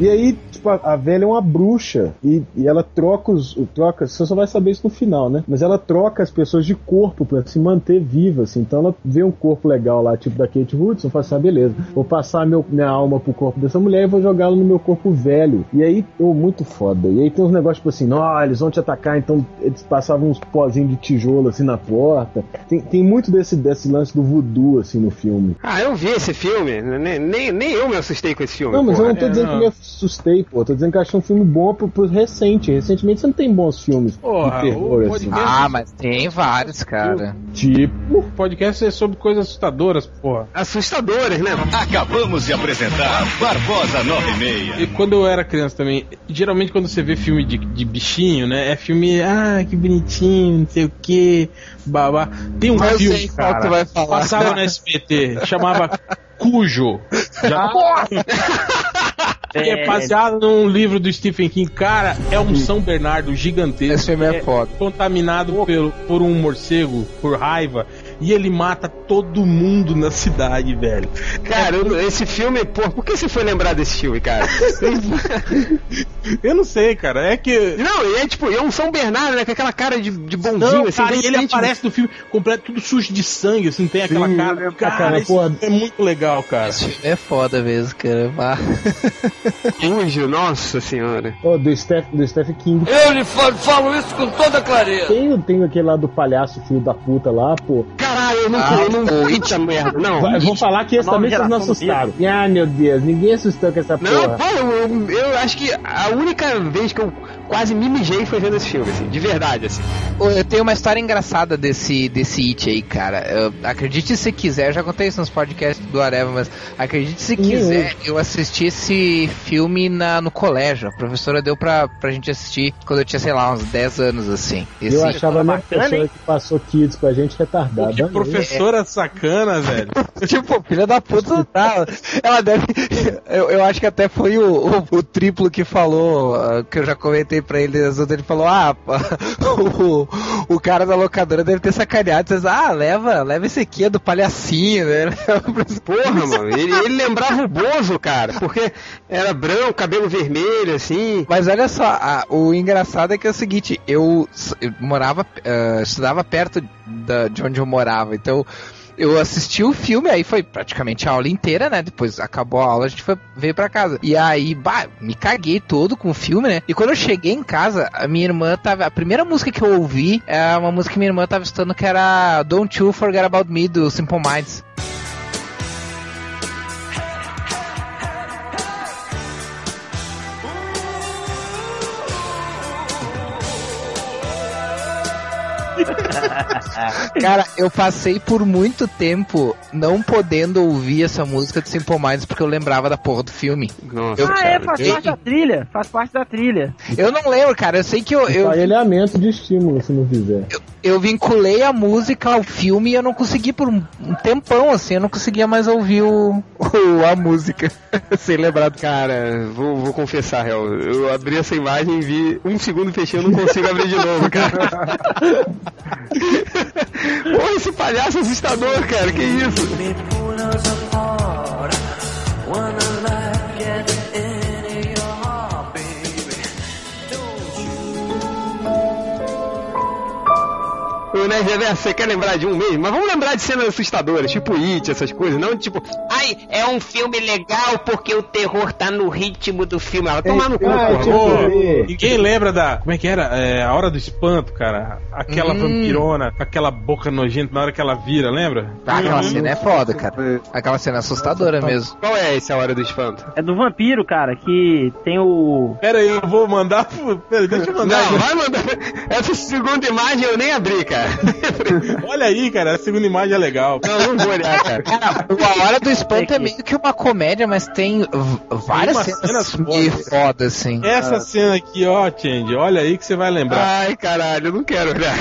E aí, tipo, a, a velha é uma bruxa e, e ela troca os. Troca, você só vai saber isso no final, né? Mas ela troca as pessoas de corpo pra se manter viva, assim. Então ela vê um corpo legal lá, tipo da Kate Hudson, fala assim: ah, beleza, vou passar meu, minha alma pro corpo dessa mulher e vou jogá-la no meu corpo velho. E aí, oh, muito foda. E aí tem uns negócios tipo assim: não, eles vão te atacar, então eles passavam uns pozinhos de tijolo assim na porta. Tem, tem muito desse, desse lance do voodoo, assim, no filme. Ah, eu vi esse filme. Nem, nem, nem eu me assustei com esse filme. Não, mas eu porra. não tô É, dizendo não. que me assustei, pô. Eu tô dizendo que eu achei um filme bom pro, pro recente. Recentemente você não tem bons filmes Porra, de terror, o assim. Ah, mas tem vários, cara. Tipo. O podcast é sobre coisas assustadoras, porra. Assustadores, né? Acabamos de apresentar Barbosa 96. E quando eu era criança também, geralmente quando você vê filme de, de bichinho, né? É filme, ah, que bonitinho, não sei o que, babá. Tem um Mas eu filme, sei qual cara, tu vai falar. passava no SBT, chamava Cujo. Já é baseado num livro do Stephen King. Cara, é um São Bernardo gigantesco. Esse filme é que foda. Contaminado pelo, por um morcego, por raiva. E ele mata todo mundo na cidade, velho. Cara, eu- esse filme, pô, por que você foi lembrar desse filme, cara? Eu não sei, cara. É que. Não, e é tipo, é um São Bernardo, né? Com aquela cara de, de bonzinho, Não, assim. cara, e ele aparece no filme completo, tudo sujo de sangue, assim, tem aquela Sim, cara. lembro, Cara, cara, é muito legal, cara. Esse filme é foda mesmo, cara. Vá. Cujo, nossa senhora. Ó, do, Steph, do Stephen King. Eu lhe falo, falo isso com toda clareza. Tem, tem aquele lá do palhaço filho da puta lá, pô. Caralho, eu não, Ah, eu não vi essa merda. Não. Vai, vou falar que esse também vocês não assustaram. Ah, meu Deus, ninguém assustou com essa Não, porra. pô, eu, eu- eu acho que a única vez que eu quase me mijei foi vendo esse filme, assim, de verdade, assim. Eu tenho uma história engraçada desse, desse It aí, cara. Eu- acredite se quiser, eu já contei isso nos podcasts do Areva, mas acredite se quiser, eu assisti esse filme na, no colégio. A professora deu pra, pra gente assistir quando eu tinha, sei lá, uns 10 anos, assim. Esse, Eu achava a pessoa hein? que passou kids pra gente retardada. Que professora sacana, velho. Tipo, filha da puta, tá? Ela deve. Eu, eu acho que até foi o, o, o triplo que falou, ah, que eu já comentei pra ele, ele falou, ah, o, o cara da locadora deve ter sacaneado. Vocês, ah, leva, leva esse aqui, é do palhacinho, né? Porra, mano, ele, ele lembrava o Bozo, cara, porque era branco, cabelo vermelho, assim. Mas olha só, a- o engraçado é que é o seguinte, eu, eu morava, eh, estudava perto da- de onde eu morava, então eu assisti o filme, aí foi praticamente a aula inteira, né? Depois acabou a aula, a gente foi, veio pra casa. E aí, bah, me caguei todo com o filme, né? E quando eu cheguei em casa, a minha irmã tava. A primeira música que eu ouvi é uma música que minha irmã tava escutando que era Don't You Forget About Me, do Simple Minds. Cara, eu passei por muito tempo não podendo ouvir essa música de Simple Minds porque eu lembrava da porra do filme. Nossa, Eu- Ah, é, faz eu- parte da trilha. Faz parte da trilha. Eu não lembro, cara. Eu sei que eu, eu, elemento de estímulo se não fizer. eu vinculei a música ao filme e eu não consegui por um, um tempão, assim, eu não conseguia mais ouvir o, o- a música sem lembrar do cara. Cara, vou, vou confessar, real. Eu abri essa imagem e vi um segundo fechei, eu não consigo abrir de novo, cara. Porra, esse palhaço assustador, cara, que isso? Nerd Reverso, você quer lembrar de um mesmo? Mas vamos lembrar de cenas assustadoras, tipo It, essas coisas, não tipo, ai, é um filme legal porque o terror tá no ritmo do filme. Ela toma no cu, Ah, porra. tipo, ninguém lembra da. Como é que era? É, a hora do espanto, cara. Aquela Hum. vampirona com aquela boca nojenta na hora que ela vira, lembra? Ah, aquela cena é foda, cara. Aquela cena é assustadora mesmo. Qual é esse A Hora do Espanto? É do vampiro, cara, que tem o. Pera aí, eu vou mandar. Pera, deixa eu mandar. Não, vai mandar. Essa segunda imagem eu nem abri, cara. Olha aí, cara, a segunda imagem é legal. Não, não vou olhar, cara. Cara, a Hora do Espanto é meio que uma comédia, mas tem várias umas cenas, cenas meio fodas. fodas, assim. Essa cena aqui, ó, Change, olha aí que você vai lembrar. Ai, caralho, eu não quero olhar.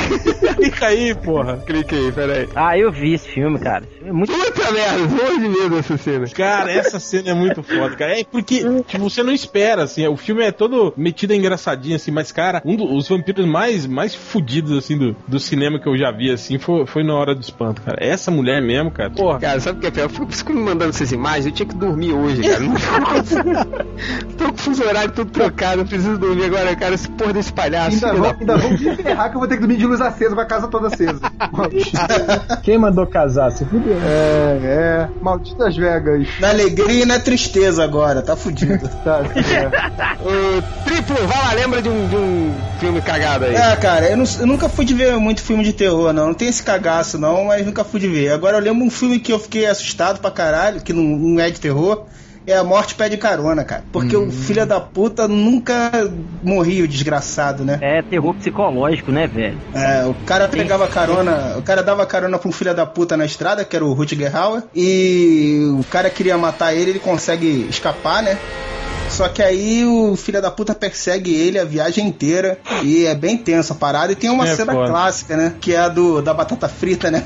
Clica aí, porra. Cliquei, peraí. Ah, eu vi esse filme, cara. É muito. Puta merda, morro de medo dessa cena. Cara, essa cena é muito foda, cara. É porque tipo, você não espera, assim. O filme é todo metido engraçadinho, assim, mas, cara, um dos vampiros mais, mais fudidos, assim, do, do cinema que eu já vi, assim, foi, foi na hora do espanto, cara. Essa mulher mesmo, cara. Porra. Cara, sabe o que é pior? Eu fico, me mandando essas imagens, eu tinha que dormir hoje, cara. Não tô com o fuso horário todo trocado, eu preciso dormir agora, cara. Esse porra desse palhaço. Ainda da ainda vão me ferrar que eu vou ter que dormir de luz acesa com a casa toda acesa. Quem mandou casar? Se fudeu. É, é. Malditas Vegas. Na alegria e na tristeza agora, tá fudido. Tá, é. Ô, triplo, vai lá, lembra de um, de um filme cagado aí. É, cara, eu, não- eu nunca fui de ver muito filme de terror, não. Não tem esse cagaço, não, mas nunca fui de ver. Agora eu lembro um filme que eu fiquei assustado pra caralho, que não, não é de terror. É a morte pede carona, cara. Porque o filho da puta nunca morria, o desgraçado, né? É terror psicológico, né, velho? É, o cara pegava carona, o cara dava carona pra um filho da puta na estrada, que era o Rutger Hauer, e o cara queria matar ele, ele consegue escapar, né? Só que aí o filho da puta persegue ele a viagem inteira e é bem tensa a parada. E tem uma É cena foda. clássica, né? Que é a do, da batata frita, né?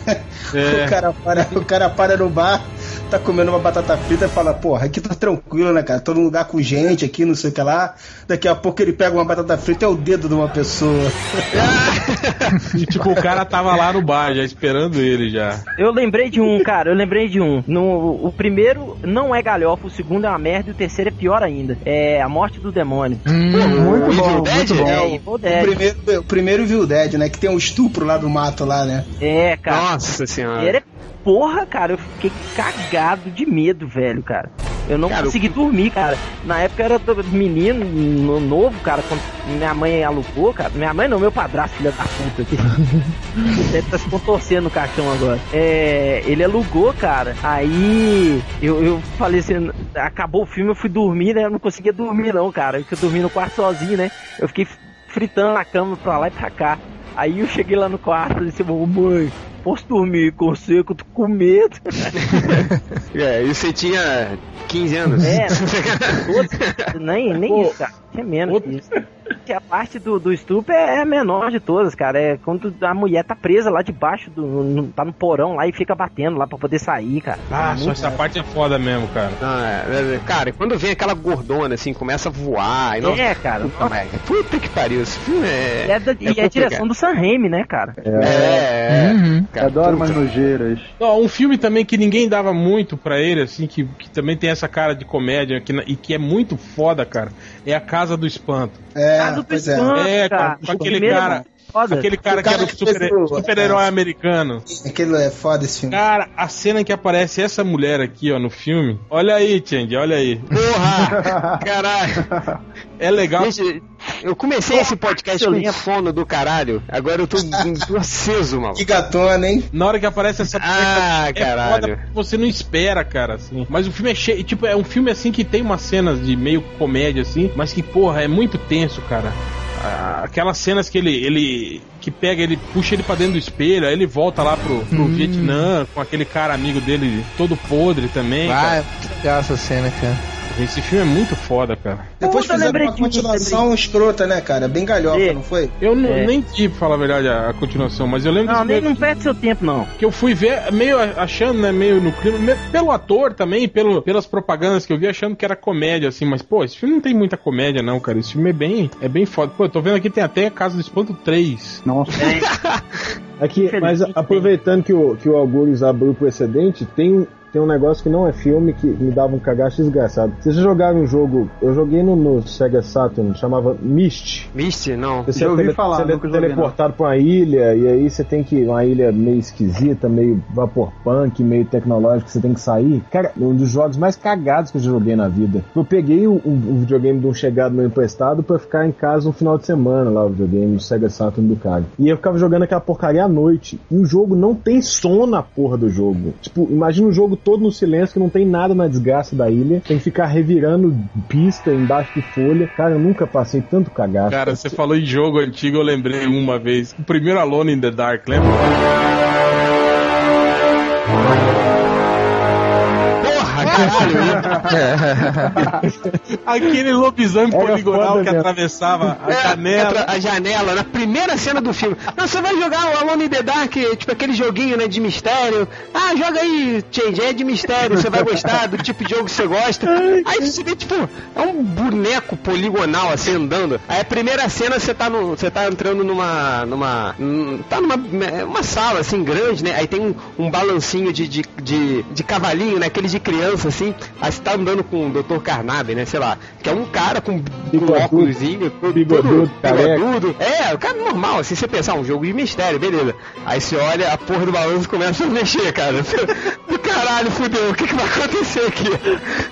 É. O, cara para, o cara para no bar, tá comendo uma batata frita e fala, porra, aqui tá tranquilo, né, cara? Tô num lugar com gente aqui, não sei o que lá. Daqui a pouco ele pega uma batata frita e é o dedo de uma pessoa. E, tipo, o cara tava lá no bar já esperando ele já. Eu lembrei de um, cara, eu lembrei de um. No, o primeiro não é galhofa, o segundo é uma merda e o terceiro é pior ainda. É A Morte do Demônio. Muito bom, Evil Dead? muito bom. É, o, Evil o Dead. primeiro, o primeiro Evil Dead, né? Que tem um estupro lá do mato lá, né? É, cara. Nossa senhora. Ele é porra, cara, eu fiquei cagado de medo, velho, cara. Eu não Cara, consegui dormir, cara. Na época eu era menino, no- novo, cara, quando minha mãe alugou, cara. Minha mãe não, meu padrasto, filha da puta. Que deve estar se contorcendo no caixão agora. É, ele alugou, cara. Aí eu, eu falei assim, acabou o filme, eu fui dormir, né? Eu não conseguia dormir, não, cara. Eu dormindo no quarto sozinho, né? Eu fiquei fritando na cama pra lá e pra cá. Aí eu cheguei lá no quarto e disse, mãe, posso dormir com eu tô com medo. É, e você tinha 15 anos. É, Outro- nem, nem Pô, isso, cara. Tinha menos outro- que isso. Que a parte do, do estupro é a menor de todas, cara. É quando a mulher tá presa lá debaixo, do, no- tá no porão lá e fica batendo lá pra poder sair, cara. Ah, É só essa parte é foda mesmo, cara. Não, é, é, cara, quando vem aquela gordona assim, começa a voar. E não... É, cara. Puta. Puta que pariu, esse filme é. E é, da- e é a direção do Sam Raimi, né, cara? É, Uhum. cara, Adoro umas nojeiras. Não, um filme também que ninguém dava muito pra ele, assim, que, que também tem essa cara de comédia que, e que é muito foda, cara, é A Casa do Espanto. É, Casa do pois é. É, cara. com- com aquele Primeiro é cara- foda. Aquele cara que cara era o que fez super- o- super-herói é. americano. Aquilo é foda esse filme. Cara, a cena em que aparece essa mulher aqui, ó, no filme. Olha aí, Change, olha aí. Porra! Caralho! É legal. Gente, eu comecei esse podcast com Paulinha. sono do caralho. Agora eu tô, tô aceso, mano. Que gatona, hein? Na hora que aparece essa Ah, é caralho. foda você não espera, cara, assim. Mas o filme é cheio, tipo, é um filme assim que tem umas cenas de meio comédia assim, mas que porra, é muito tenso, cara. Aquelas cenas que ele, ele que pega, ele puxa ele pra dentro do espelho, aí ele volta lá pro, pro Vietnã com aquele cara amigo dele todo podre também. Ah, cara. é legal essa cena, cara. Esse filme é muito foda, cara. Depois Puta, fizeram lembrei uma de um, continuação escrota, né, cara? Bem galhofa, É. não foi? Eu não- É. nem vi, pra falar a verdade, a, a continuação, mas eu lembro Não, nem, não perde seu tempo, não. que eu fui ver meio achando, né, meio no clima, pelo ator também, pelo, pelas propagandas que eu vi, achando que era comédia, assim, mas, pô, esse filme não tem muita comédia, não, cara. Esse filme é bem, é bem foda. Pô, eu tô vendo aqui tem até Casa do Espanto 3. Nossa. Aqui, mas aproveitando que o, que o Algures abriu o precedente, tem, um- tem um negócio que não é filme que me dava um cagaço desgraçado. Vocês jogaram um jogo, eu joguei no, no Sega Saturn, chamava Myst. Misty, não. Você Já é ouvi tele- falar, você é teleportado pra uma ilha, e aí você tem que. Uma ilha meio esquisita, meio vaporpunk, meio tecnológico, você tem que sair. Cara, um dos jogos mais cagados que eu já joguei na vida. Eu peguei um, um videogame de um chegado meu emprestado pra ficar em casa um final de semana lá, o videogame do Sega Saturn do cara. E eu ficava jogando aquela porcaria à noite. E o jogo não tem som na porra do jogo. Tipo, imagina o jogo todo no silêncio, que não tem nada na desgraça da ilha. Tem que ficar revirando pista embaixo de folha. Cara, eu nunca passei tanto cagaço. Cara, você falou em jogo antigo, eu lembrei uma vez. O primeiro Alone in the Dark, lembra? Caralho! Aquele lobisomem Era poligonal que mesmo. atravessava a É, janela. entra a janela, na primeira cena do filme. Não, você vai jogar o Alone in the Dark, tipo aquele joguinho, né, de mistério. Ah, joga aí, Change, é de mistério, você vai gostar do tipo de jogo que você gosta. Aí você vê, tipo, é um boneco poligonal, assim, andando. Aí a primeira cena você tá, no, você tá entrando numa, numa, hum, tá numa uma sala, assim, grande, né? Aí tem um, um balancinho de, de, de, de cavalinho, né, aquele de criança, assim. Aí você tá andando com o Dr. Carnabe, né, sei lá, que é um cara com, óculosinho, todo, Bigodudo, bigodudo. É, o cara normal, assim, você pensar, um jogo de mistério, beleza. Aí você olha, a porra do balanço começa a mexer, cara. Do caralho, fudeu, o que, que vai acontecer aqui?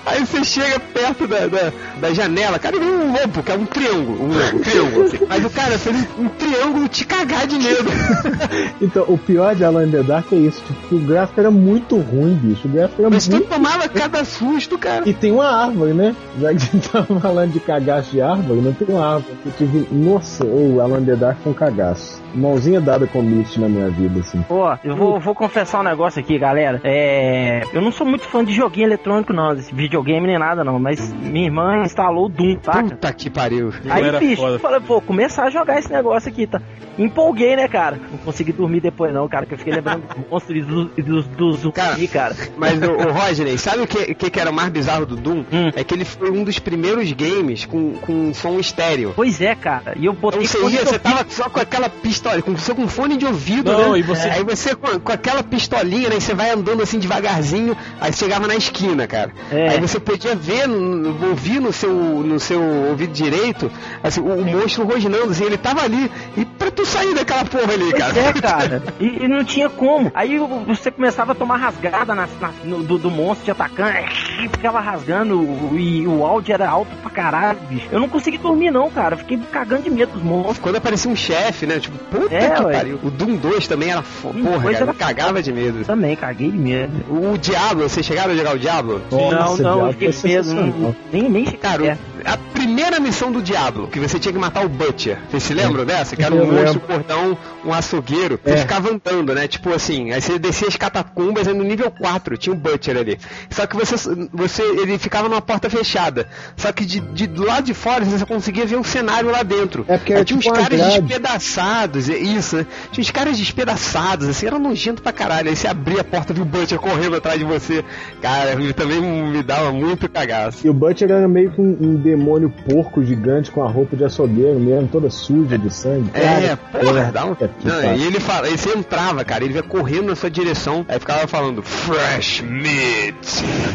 Aí você chega perto da, da, da janela, cara, e vê um lobo, que é um triângulo, um, um triângulo. assim. Mas o cara fez um, um triângulo te cagar de medo. Então, o pior de Alan in the Dark é isso, tipo, o gráfico era muito ruim, bicho. O gráfico era Mas tu muito. tomava cada susto, cara. E tem uma árvore, né? Já que a gente tava falando de cagaço de árvore, não tem uma árvore. Eu tive. Nossa, o Alan in the Dark foi um cagaço. Mãozinha dada com Mist na minha vida, assim. Pô, eu vou, vou confessar um negócio aqui, galera. É. Eu não sou muito fã de joguinho eletrônico, não, desse videogame nem nada, não. Mas minha irmã instalou o Doom, tá? Puta que pariu. Aí, bicho, foda. eu falei, vou começar a jogar esse negócio aqui, tá? Empolguei, né, cara? Não consegui dormir depois, não, cara, que eu fiquei lembrando dos monstros e dos, e dos, dos zumbi, Cara, cara. Mas o, o Rodney, sabe o que, que, que era o mais bizarro do Doom? Hum. É que ele foi um dos primeiros games com, com som estéreo. Pois é, cara. E eu botei Então você ia, de você tava só com aquela pistola, com, só com fone de ouvido, Não, né? e você- Aí você com, com aquela pistolinha, né? Você vai andando assim devagarzinho, aí chegava na esquina, cara. É. Aí você podia ver, no- ouvir no seu, no seu ouvido direito, assim, o, o monstro rosnando, assim, ele tava ali. E pra tu sair daquela porra ali, cara. Pois é, cara. E, e não tinha como. Aí você começava a tomar rasgada na, na- no- do, do monstro te atacando, e ficava rasgando e o áudio era alto pra caralho, bicho. Eu não consegui dormir, não, cara. Eu Fiquei cagando de medo dos monstros. Quando aparecia um chefe, né? Tipo, puta É, que ué. pariu. O Doom 2 também era fo... Doom Porra, 2 cara, era eu cagava de medo. Também, caguei de medo. O Diablo, vocês chegaram a jogar o Diablo? não, Nossa, não, eu Diablo, fiquei medo. não- Nem, nem Cara, a primeira missão do Diablo, que você tinha que matar o Butcher. Vocês se lembram dessa? Que era Eu um monstro lembro. cordão, um açougueiro. Você É. ficava andando, né? Tipo assim, aí você descia as catacumbas, aí no nível 4 tinha o Butcher ali. Só que você, você ele ficava numa porta fechada. Só que de, de do lado de fora você só conseguia ver um cenário lá dentro. É porque Aí era tinha uns tipo caras grade. despedaçados, é isso, né? Tinha uns caras despedaçados, assim, era nojento pra caralho. Aí você abria a porta e o Butcher correndo atrás de você. Cara, ele também me dava muito cagaço. E o Butcher era meio que um, um demônio porco gigante com a roupa de açougueiro mesmo, toda suja de sangue. É, Cara, porra, dá um. Não, e ele fala, aí você entrava, cara, ele ia correndo na sua direção, aí ficava falando Fresh Meat.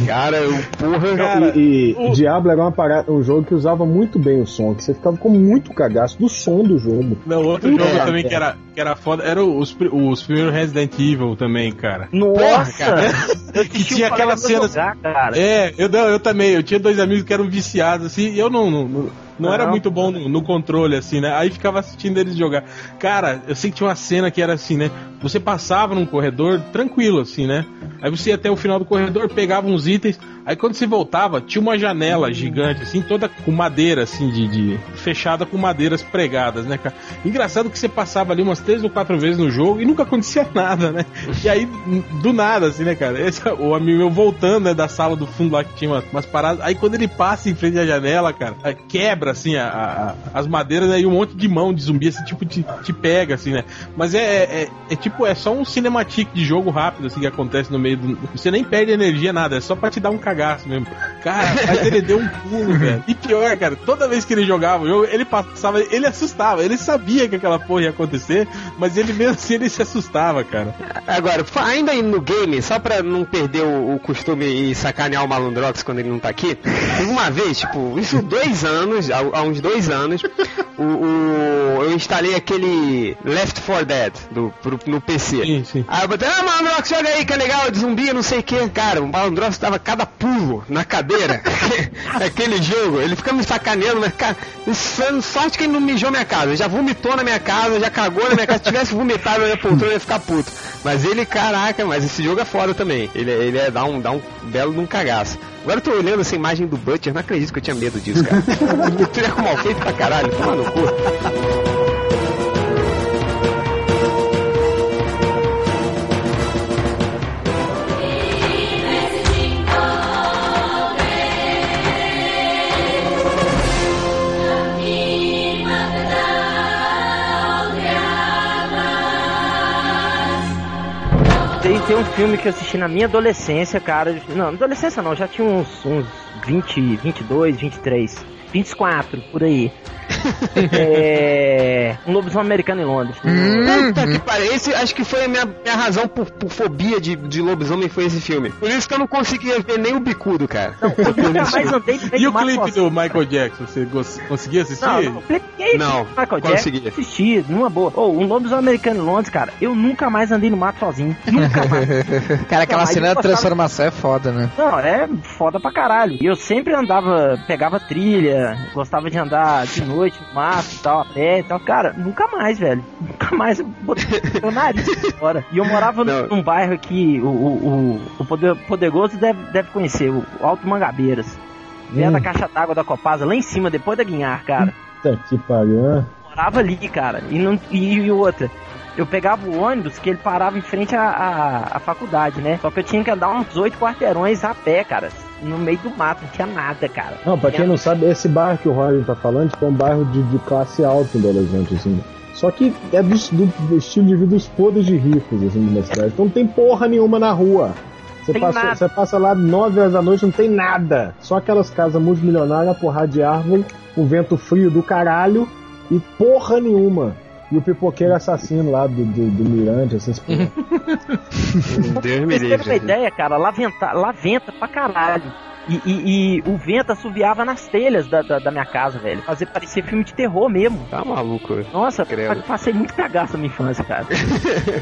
Cara, eu, porra. Cara, e, e o- Diablo era uma parada, um jogo que usava muito bem o som, que você ficava com muito cagaço do som do jogo. Não, outro É, jogo também é. que era, que era foda era os, os primeiros Resident Evil também, cara. Nossa! eu Que tinha aquela cena- jogar, cara. É, eu, eu também, eu tinha dois amigos que eram viciados, assim, e eu não, não, não, não era muito bom no, no controle, assim, né? Aí ficava assistindo eles jogar. Cara, eu sei que tinha uma cena que era assim, né? Você passava num corredor tranquilo, assim, né? Aí você ia até o final do corredor, pegava uns itens, aí quando você voltava, tinha uma janela gigante, assim, toda com madeira, assim, de, de- fechada com madeiras pregadas, né, cara? Engraçado que você passava ali umas três ou quatro vezes no jogo e nunca acontecia nada, né? E aí, do nada, assim, né, cara? Esse, o amigo meu voltando, né, da sala do fundo lá que tinha umas, umas paradas. Aí quando ele passa em frente à janela, cara, aí assim, a, a- as madeiras, aí um monte de mão de zumbi, assim, tipo, te, te pega, assim, né? Mas é, é, é tipo, é só um cinematic de jogo rápido, assim, que acontece no meio do. Você nem perde energia, nada, é só pra te dar um cagaço mesmo. Cara, mas ele deu um pulo, velho. E pior, cara, toda vez que ele jogava o jogo, ele passava, ele assustava, ele sabia que aquela porra ia acontecer, mas ele mesmo assim ele se assustava, cara. Agora, ainda no game, só pra não perder o, o costume e sacanear o Malandrox quando ele não tá aqui, uma vez, tipo, isso dois anos, há, há uns dois anos, o, o- eu instalei aquele Left 4 Dead do, pro- no PC. Sim, sim. Aí eu botei, ah, Malandrox, joga aí que é legal, de zumbi, não sei o que. Cara, o Malandrox tava cada pulo na cadeira. Aquele jogo, ele fica me sacaneando, mas, cara, sorte que ele não mijou minha casa. Ele já vomitou na minha casa, já cagou na minha casa. Se tivesse vomitado na minha poltrona, eu ia ficar puto. Mas ele, caraca, mas esse jogo é foda também. Ele, ele é dá um, dá um belo de um cagaço. Agora eu tô olhando essa imagem do Butcher, não acredito que eu tinha medo disso, cara. Treco mal feito pra caralho, toma no cu. Tem, um filme que eu assisti na minha adolescência, cara. Não, adolescência não, já tinha uns, uns 20, 22, 23, 24, por aí. é. Um lobisomem americano em Londres. Puta que pariu, esse acho que foi a minha, minha razão por, por fobia de, de lobisomem foi esse filme. Por isso que eu não conseguia ver nem o bicudo, cara. Eu nunca mais andei de E o clipe do Michael Jackson, você conseguiu assistir? Não, não, é? Não, Michael consegui. Jackson, assisti, numa boa. Ô, um lobisomem americano em Londres, cara, eu nunca mais andei no mato sozinho. Nunca mais. Cara, aquela Não, cena da transformação é foda, né? Não, é foda pra caralho. E eu sempre andava, pegava trilha, gostava de andar de noite no mato e tal, a pé e tal. Cara, nunca mais, velho. Nunca mais eu botei meu nariz fora. E eu morava Não. num bairro que o, o, o, o poder, Poderoso deve, deve conhecer, o Alto Mangabeiras. Vem Hum. da caixa d'água da Copasa, lá em cima, depois da Guinhar, cara. Puta que pariu, né? morava ali, cara. E, não, e, e outra. Eu pegava o ônibus que ele parava em frente à, à, à faculdade, né? Só que eu tinha que andar uns oito quarteirões a pé, cara. No meio do mato, não tinha nada, cara. Não, pra quem não sabe, esse bairro que o Roger tá falando tipo, é um bairro de, de classe alta em Belo Horizonte, assim. Só que é do, do- do estilo de vida dos podres de ricos, assim, da cidade. Então não tem porra nenhuma na rua. Você passa, você passa lá 9 horas da noite, não tem nada. Só aquelas casas multimilionárias, porrada de árvore, um vento frio do caralho e porra nenhuma. E o pipoqueiro assassino lá do, do, do Mirante, essas porra. Deus me Pra vocês terem uma livre. ideia, cara, lá venta, lá venta pra caralho. E, e- e o vento assoviava nas telhas da, da, da minha casa, velho. Fazer parecer filme de terror mesmo. Tá maluco. Nossa, Credo. passei muito cagaço na minha infância, cara.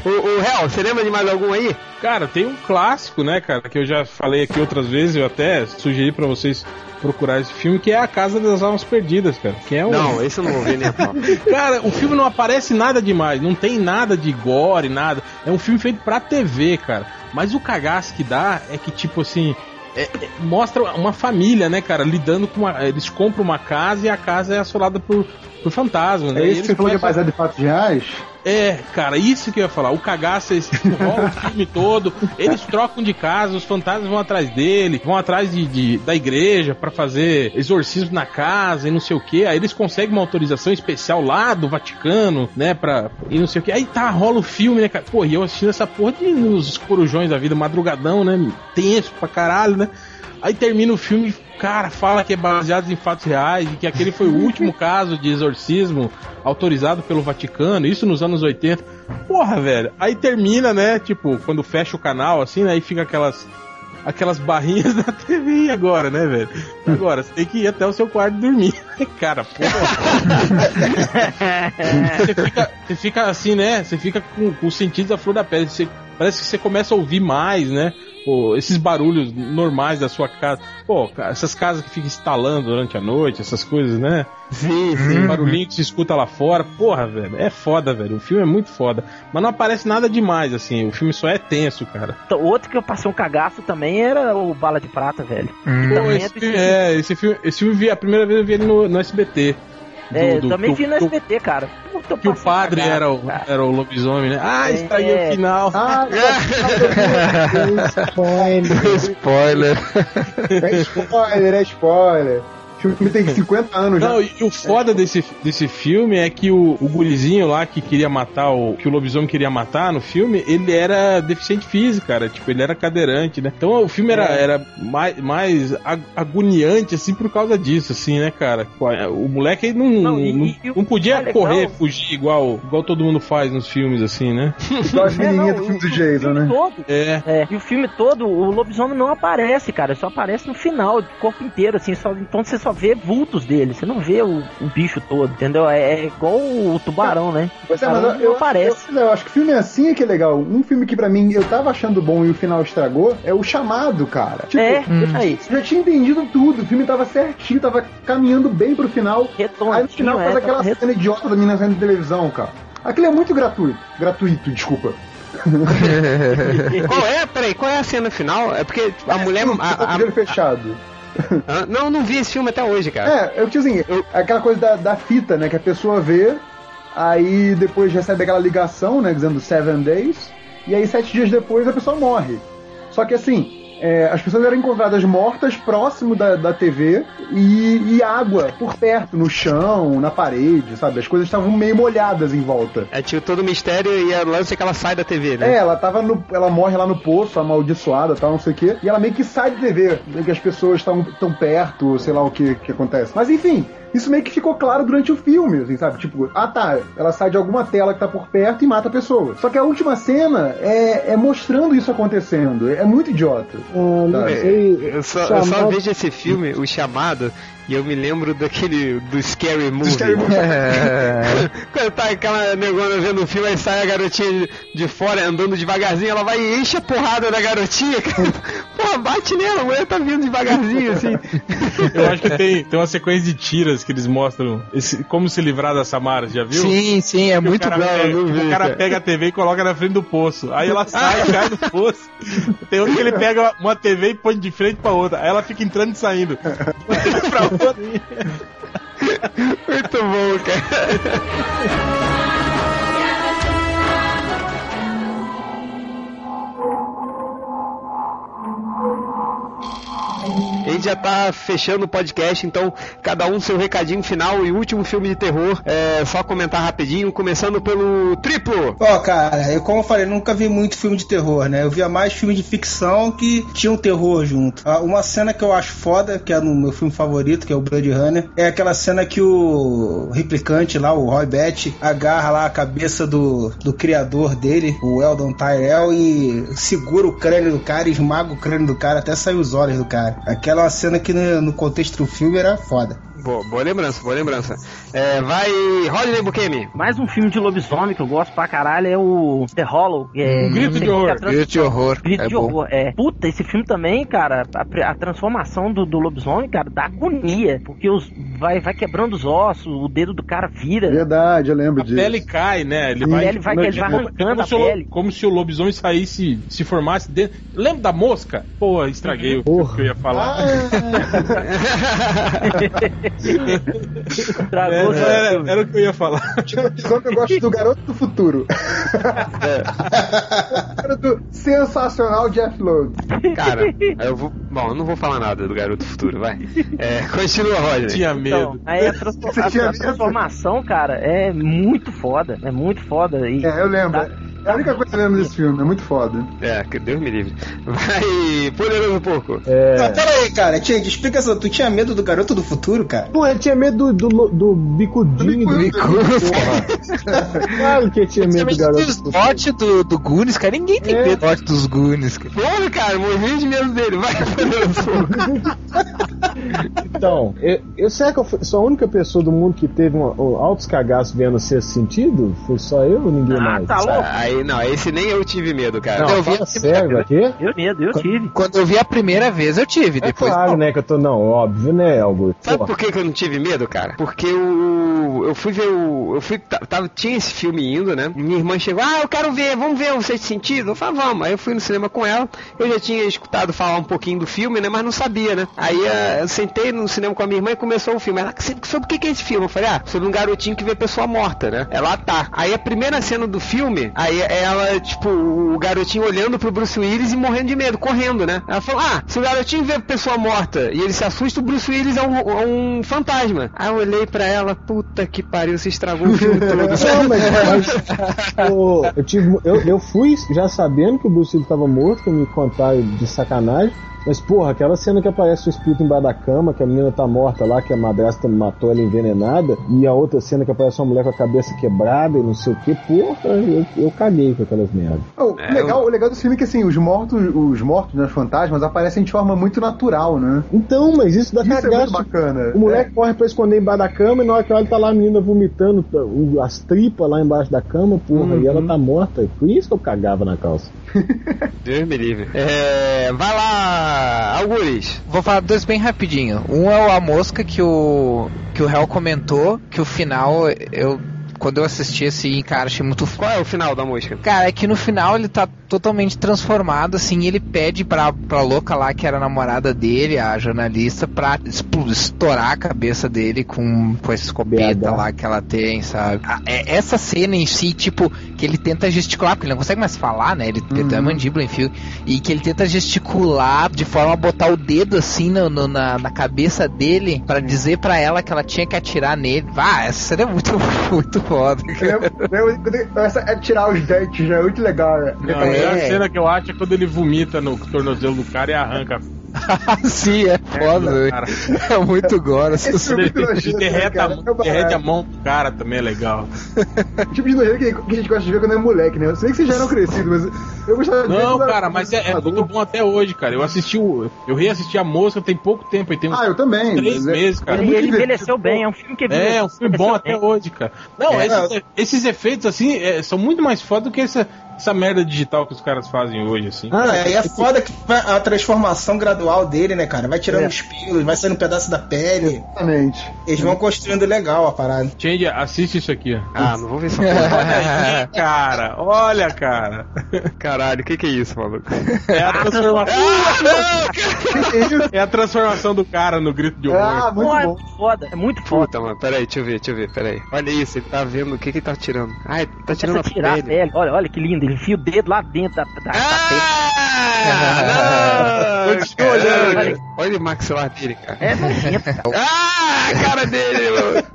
O, o Real, você lembra de mais algum aí? Cara, tem um clássico, né, cara, que eu já falei aqui outras vezes, eu até sugeri pra vocês procurar esse filme, que é A Casa das Almas Perdidas, cara. Que é um... Não, esse eu não vou ver nem a pau. Cara, o filme não aparece nada demais, não tem nada de gore, nada. É um filme feito pra TV, cara. Mas o cagaço que dá é que, tipo assim, é- é- mostra uma família, né, cara, lidando com uma. Eles compram uma casa e a casa é assolada por, por fantasmas, né? É E esse que você falou começam- baseado em fatos reais? É, cara, isso que eu ia falar. O cagaço é rola o filme todo. Eles trocam de casa, os fantasmas vão atrás dele, vão atrás de, de- da igreja pra fazer exorcismo na casa e não sei o que. Aí eles conseguem uma autorização especial lá do Vaticano, né? Pra, e não sei o que. Aí tá, rola o filme, né, cara? Pô, e eu assistindo essa porra de, nos corujões da vida, madrugadão, né? Tenso pra caralho, né? Aí termina o filme, cara, fala que é baseado em fatos reais e que aquele foi o último caso de exorcismo autorizado pelo Vaticano, isso nos anos 80. Porra, velho. Aí termina, né? Tipo, quando fecha o canal, assim, né? Aí fica aquelas. Aquelas barrinhas da TV agora, né, velho? Agora, você tem que ir até o seu quarto dormir. Cara, porra. você, fica, você fica assim, né? Você fica com, com os sentidos à flor da pele. Você, parece que você começa a ouvir mais, né? Esses barulhos normais da sua casa. Pô, essas casas que ficam instalando durante a noite, essas coisas, né? Sim, Esse barulhinho que se escuta lá fora. Porra, velho. É foda, velho. O filme é muito foda. Mas não aparece nada demais, assim. O filme só é tenso, cara. Então, Outro que eu passei um cagaço também era o Bala de Prata, velho. Pô, Também esse, é é, esse filme, esse filme eu vi, a primeira vez eu vi ele no, no SBT. É, Do- do- também vi no SBT, cara. Puta, Que o padre cagado, era o, cara. era o lobisomem, né? Ah, É. estraguei o final. Ah, Spoiler. Spoiler. é spoiler, é spoiler. O filme tem 50 anos já. Não, e o foda desse, desse filme é que o, o gurizinho lá que queria matar o. que o lobisomem queria matar no filme, ele era deficiente físico, cara. Tipo, ele era cadeirante, né? Então o filme era, era mais, mais ag- agoniante, assim, por causa disso, assim, né, cara? O moleque ele não, Não, e- não, e- não podia legal- correr, fugir igual, igual todo mundo faz nos filmes, assim, né? Igual as É, menininhas do filme Jason, né? todo, É. É, e o filme todo, o lobisomem não aparece, cara. Só aparece no final, do corpo inteiro, assim. Só, então você só vê vultos dele. Você não vê o, o bicho todo, entendeu? É, é igual o tubarão, né? O Pois é, mas eu, não eu, aparece. eu, eu acho que filme assim é que é legal. Um filme que pra mim eu tava achando bom e o final estragou é o chamado, cara. Tipo, é, aí. eu já tinha entendido tudo, o filme tava certinho, tava caminhando bem pro final. Redondinho, Aí no final é, faz tava aquela cena idiota da menina saindo de televisão, cara. Aquilo é muito gratuito. Gratuito, desculpa. qual é? Peraí, qual é a cena final? É porque a mulher. Sim, tá a- com o olho fechado. Não, não vi esse filme até hoje, cara. É, eu tinha assim, eu- aquela coisa da, da fita, né? Que a pessoa vê, aí depois recebe aquela ligação, né? Dizendo seven days, e aí sete dias depois a pessoa morre. Só que assim, é, as pessoas eram encontradas mortas próximo da, da TV e, e água por perto, no chão, na parede, sabe? As coisas estavam meio molhadas em volta. É tipo todo mistério e a lance é que ela sai da TV, né? É, ela tava no. Ela morre lá no poço, amaldiçoada tal, não sei o quê. E ela meio que sai de TV, meio que as pessoas estão tão perto, sei lá o que, que acontece. Mas enfim, isso meio que ficou claro durante o filme, assim, sabe? Tipo, ah tá, ela sai de alguma tela que tá por perto e mata a pessoa. Só que a última cena é, é mostrando isso acontecendo. É muito idiota. Ah, não sei. Eu só, eu só vejo esse filme, o chamado, e eu me lembro daquele. do Scary Movie. Scary Movie. Quando tá aquela negona vendo o filme, aí sai a garotinha de, fora andando devagarzinho, ela vai e enche a porrada da garotinha, cara. Porra, bate nela, a mulher tá vindo devagarzinho, assim. Eu acho que tem, tem uma sequência de tiras que eles mostram esse- como se livrar da Samara, já viu? Sim, sim, é Que muito o cara, bom. pega, o cara cara. pega a TV e coloca na frente do poço. Aí ela sai e cai no poço. Tem outro que ele pega uma TV e põe de frente pra outra. Aí ela fica entrando e saindo. pra. Muito bom, cara. A gente já tá fechando o podcast, então cada um seu recadinho final e último filme de terror. É só comentar rapidinho, começando pelo triplo. Ó, cara, eu como eu falei, nunca vi muito filme de terror, né? Eu via mais filme de ficção que tinha um terror junto. Ah, Uma cena que eu acho foda, que é no meu filme favorito, que é o Blood Runner, é aquela cena que o replicante lá, o Roy Batty, agarra lá a cabeça do, do criador dele, o Eldon Tyrell, e segura o crânio do cara, esmaga o crânio do cara até sair os olhos do cara. Aquela cena que no, no contexto do filme era foda. Boa, boa lembrança, boa lembrança. É, vai, Rodney Bukemi. Mais um filme de lobisomem que eu gosto pra caralho é o The Hollow. É, Um grito de horror. é a trans- Grito de horror. Grito é de bom. horror, é. Puta, esse filme também, cara, a, a transformação do, do lobisomem, cara, dá agonia. Porque os, vai, vai quebrando os ossos, o dedo do cara vira. Verdade, eu lembro A disso. pele cai, né? Ele A vai, pele vai, ele vai arrancando como, a se o, lo- pele. como se o lobisomem saísse, se formasse dentro. Lembra da mosca? Pô, estraguei o que eu ia falar. Ah, Dragou É, era, era o que eu ia falar. Que eu gosto do Garoto do Futuro. Garoto sensacional Jeff Load. Cara, eu vou. Bom, eu não vou falar nada do Garoto Futuro, vai. É, continua, Roger. Tinha Então, medo. aí a, a- tinha a medo? transformação, cara, é muito foda. É muito foda. E, É, eu lembro. É a única coisa que eu lembro desse filme, é muito foda. É, que Deus me livre. Vai, poderoso porco. Não, É. pera aí, cara. Change, explica essa. Tu tinha medo do garoto do futuro, cara? Pô, eu tinha medo do, do, do bicudinho do Porra. Claro que eu tinha medo do garoto. Os bots do, do Goonies, cara. Ninguém tem É. medo do bot dos Goonies, cara. Porra, cara, morri de medo dele. Vai, poderoso porco. Então, eu, eu será que eu fui, sou a única pessoa do mundo que teve um, um altos cagaços vendo sexto sentido? Foi só eu ou ninguém Ah, mais? tá louco? Aí, não, esse nem eu tive medo, cara. Não, eu vi sério aqui? Eu medo, eu tive. Quando eu vi a primeira vez, eu tive. É Depois, claro, não. né, que eu tô. Não, óbvio, né, Augusto? Sabe Porra. por que, que eu não tive medo, cara? Porque o. Eu fui ver o. Eu fui. ta- Tava, tinha esse filme indo, né? Minha irmã chegou, ah, eu quero ver, vamos ver o sexto sentido? Eu falei, vamos. Aí eu fui no cinema com ela. Eu já tinha escutado falar um pouquinho do filme, né? Mas não sabia, né? Aí eh, eu sentei no cinema com a minha irmã e começou o filme. Ela, "Você- sobre o que, que é esse filme? Eu falei, ah, sobre um garotinho que vê pessoa morta, né? Ela tá. Aí a primeira cena do filme, aí ela, tipo, o garotinho olhando pro Bruce Willis e morrendo de medo, correndo, né? Ela falou, ah, se o garotinho vê pessoa morta e ele se assusta, o Bruce Willis é um, é um fantasma. Aí eu olhei pra ela, puta que pariu, você estragou o filme todo. Não, mas, mas o- eu, tive, eu, eu fui já sabendo que o Bruce Willis tava morto, me contaram de sacanagem. Mas, porra, aquela cena que aparece o espírito embaixo da cama, que a menina tá morta lá, que a madrasta matou ela envenenada, e a outra cena que aparece uma mulher com a cabeça quebrada e não sei o que, porra, eu, eu caguei com aquelas merdas. Oh, o, legal, o legal do filme é que assim, os mortos, os mortos, né, os fantasmas, aparecem de forma muito natural, né? Então, mas isso dá Isso é muito cagaço. bacana. O moleque corre pra esconder embaixo da cama e na hora que olha tá lá a menina vomitando o- as tripas lá embaixo da cama, porra, e ela tá morta. Por isso que eu cagava na calça. Deus me livre. É, vai lá, Algures. Vou falar dois bem rapidinho. Um é o A Mosca que o que o Hell comentou, que o final eu quando eu assisti assim, cara, achei muito f- Qual é o final da música? Cara, é que no final ele tá totalmente transformado, assim, ele pede pra, pra louca lá, que era a namorada dele, a jornalista, pra estourar a cabeça dele com, com essa escopeta lá que ela tem, sabe? A- é- essa cena em si, tipo, que ele tenta gesticular, porque ele não consegue mais falar, né? Ele tem a mandíbula, enfim, e que ele tenta gesticular de forma a botar o dedo assim no, no- na, na cabeça dele pra dizer pra ela que ela tinha que atirar nele. Ah, essa cena é muito, muito foda. Eu lembro- lembro quando ele começa a tirar os dentes, né? Muito legal, né? Não, a melhor É. cena que eu acho é quando ele vomita no tornozelo do cara e arranca. Sim, é foda, velho. cara. É muito gore. essa Esse filme é nojento, derrete, né, cara? a, É derrete a mão do cara também é legal. O tipo de nojeira que, que a gente gosta de ver quando é moleque, né? Eu sei que vocês já eram crescidos, mas eu gostava de ver Não, quando era- cara, mas é, é muito bom até hoje, cara. Eu assisti o. Eu reassisti a mosca tem pouco tempo, tem uns Ah, eu também. três é- meses, cara. é E ele envelheceu bem, é um filme que É, é um filme bom até envelheceu bem. hoje, cara. Não, É, esses, esses efeitos, assim, é, são muito mais foda do que essa, essa merda digital que os caras fazem hoje, assim. Ah, é, e é foda que a transformação gradual dele, né, cara? Vai tirando É. os pelos, vai saindo um pedaço da pele. Exatamente. Eles vão construindo legal a parada. Change, assiste isso aqui. ó. Ah, não vou ver essa porra. Olha aí, cara. Olha, cara. Caralho, o que que é isso, maluco? É a transformação. Isso? É a transformação do cara no grito de horror. Ah, muito Pô, é bom. foda, é muito foda. Puta, mano, peraí, deixa eu ver, deixa eu ver, peraí. Olha isso, ele tá vendo o que que ele tá tirando. Ah, ele tá tirando a a tirar a pele. pele. Olha, olha que lindo, enfia o dedo lá dentro da, da, da pele. Ah, não, Continua olhando, cara. Olha o maxilar dele, cara. É nojento. Ah, a cara dele, mano.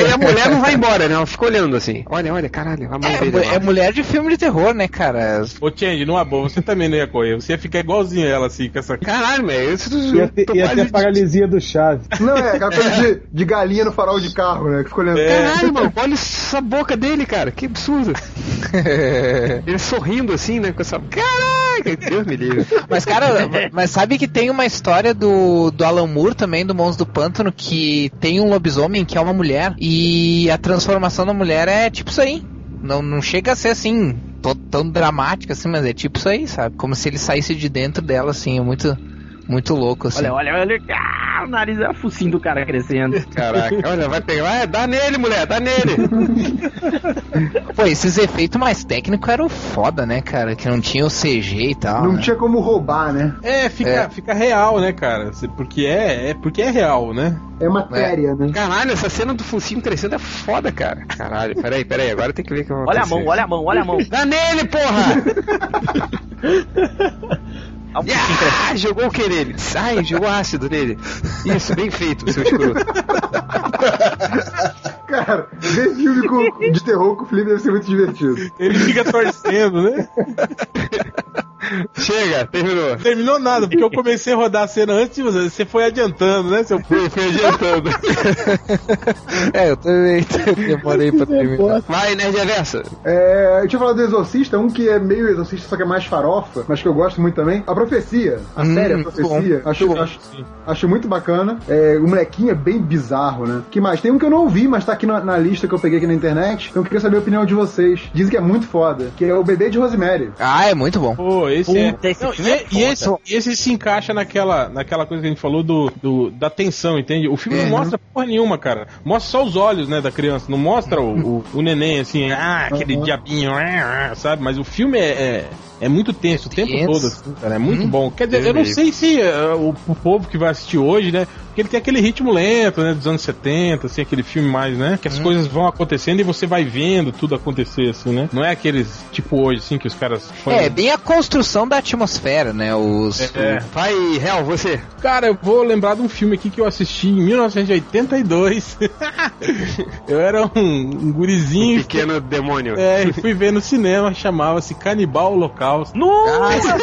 E a mulher não vai embora, né? Ela fica olhando assim. Olha, olha, caralho, a mão É, dele. é mulher de filme de terror, né, cara? Ô, Change, não é boa, você também não ia correr. Você ia ficar igualzinho ela, assim, com essa. Caralho, velho. Isso Ia ter, ia ter a paralisia do Chaves. Não, é aquela coisa de, de galinha no farol de carro, né? Que fica olhando. É. Caralho, mano, olha essa boca dele, cara. Que absurdo. Ele sorrindo assim, né? Com essa. Caraca, Deus me livre. Mas, cara, mas sabe que tem uma história do, do Alan Moore também, do Monstro do Pântano, que tem um lobisomem que é uma mulher. E a transformação da mulher é tipo isso aí. Não, não chega a ser assim, tão dramática assim, mas é tipo isso aí, sabe? Como se ele saísse de dentro dela, assim, é muito. Muito louco, assim. Olha, olha, olha. Ah, o nariz é o focinho do cara crescendo. Caraca, olha, vai pegar. Vai, dá nele, mulher, dá nele. Pô, esses efeitos mais técnicos eram foda, né, cara? Que não tinha o CG e tal. Não né? tinha como roubar, né? É, fica, É. fica real, né, cara? Porque é, é, porque é real, né? É matéria, né? Caralho, essa cena do focinho crescendo é foda, cara. Caralho, peraí, peraí, agora tem que ver o que vai Olha a mão, olha a mão, olha a mão. Dá nele, porra! Ah, jogou o que nele? Ai, jogou ácido nele. Isso, bem feito, seu escroto. Cara, ver filme com- de terror com o Felipe deve ser muito divertido. Ele fica torcendo, né? Chega, terminou. Terminou nada, porque eu comecei a rodar a cena antes de você. Você foi adiantando, né, seu Fui, fui adiantando. É, eu também demorei pra terminar. Vai, Nerd Reversa. É, eu tinha falado do Exorcista, um que é meio Exorcista, só que é mais farofa, mas que eu gosto muito também. A Profecia, a Hum, série A Profecia. bom, acho, muito bom. acho, acho muito bacana. É, o molequinho é bem bizarro, né? que mais? Tem um que eu não ouvi, mas tá aqui na, na lista que eu peguei aqui na internet. Então eu queria saber a opinião de vocês. Dizem que é muito foda, que é o bebê de Rosemary. Ah, é muito bom. Pô, esse é. Puta, esse Não, filme e, é e esse, e esse se encaixa naquela, naquela coisa que a gente falou do, do- da tensão, entende? O filme não mostra porra nenhuma, cara. Mostra só os olhos, né, da criança. Não mostra o, o, o neném assim, ah, aquele diabinho, ah, ah, sabe? Mas o filme é. é... é muito tenso o tempo Tenso. todo, assim, cara. É muito Hum. bom. Quer dizer, eu não sei se eh, o, o povo que vai assistir hoje, né? Porque ele tem aquele ritmo lento, né? Dos anos 70, assim, aquele filme mais, né? Que as coisas vão acontecendo e você vai vendo tudo acontecer, assim, né? Não é aqueles tipo hoje, assim, que os caras. É, bem a construção da atmosfera, né? Os. É. Vai, Real, você. Cara, eu vou lembrar de um filme aqui que eu assisti em 1982. eu era um, um gurizinho. Pequeno demônio. É, e fui ver no cinema, chamava-se Canibal Holocausto. Nossa!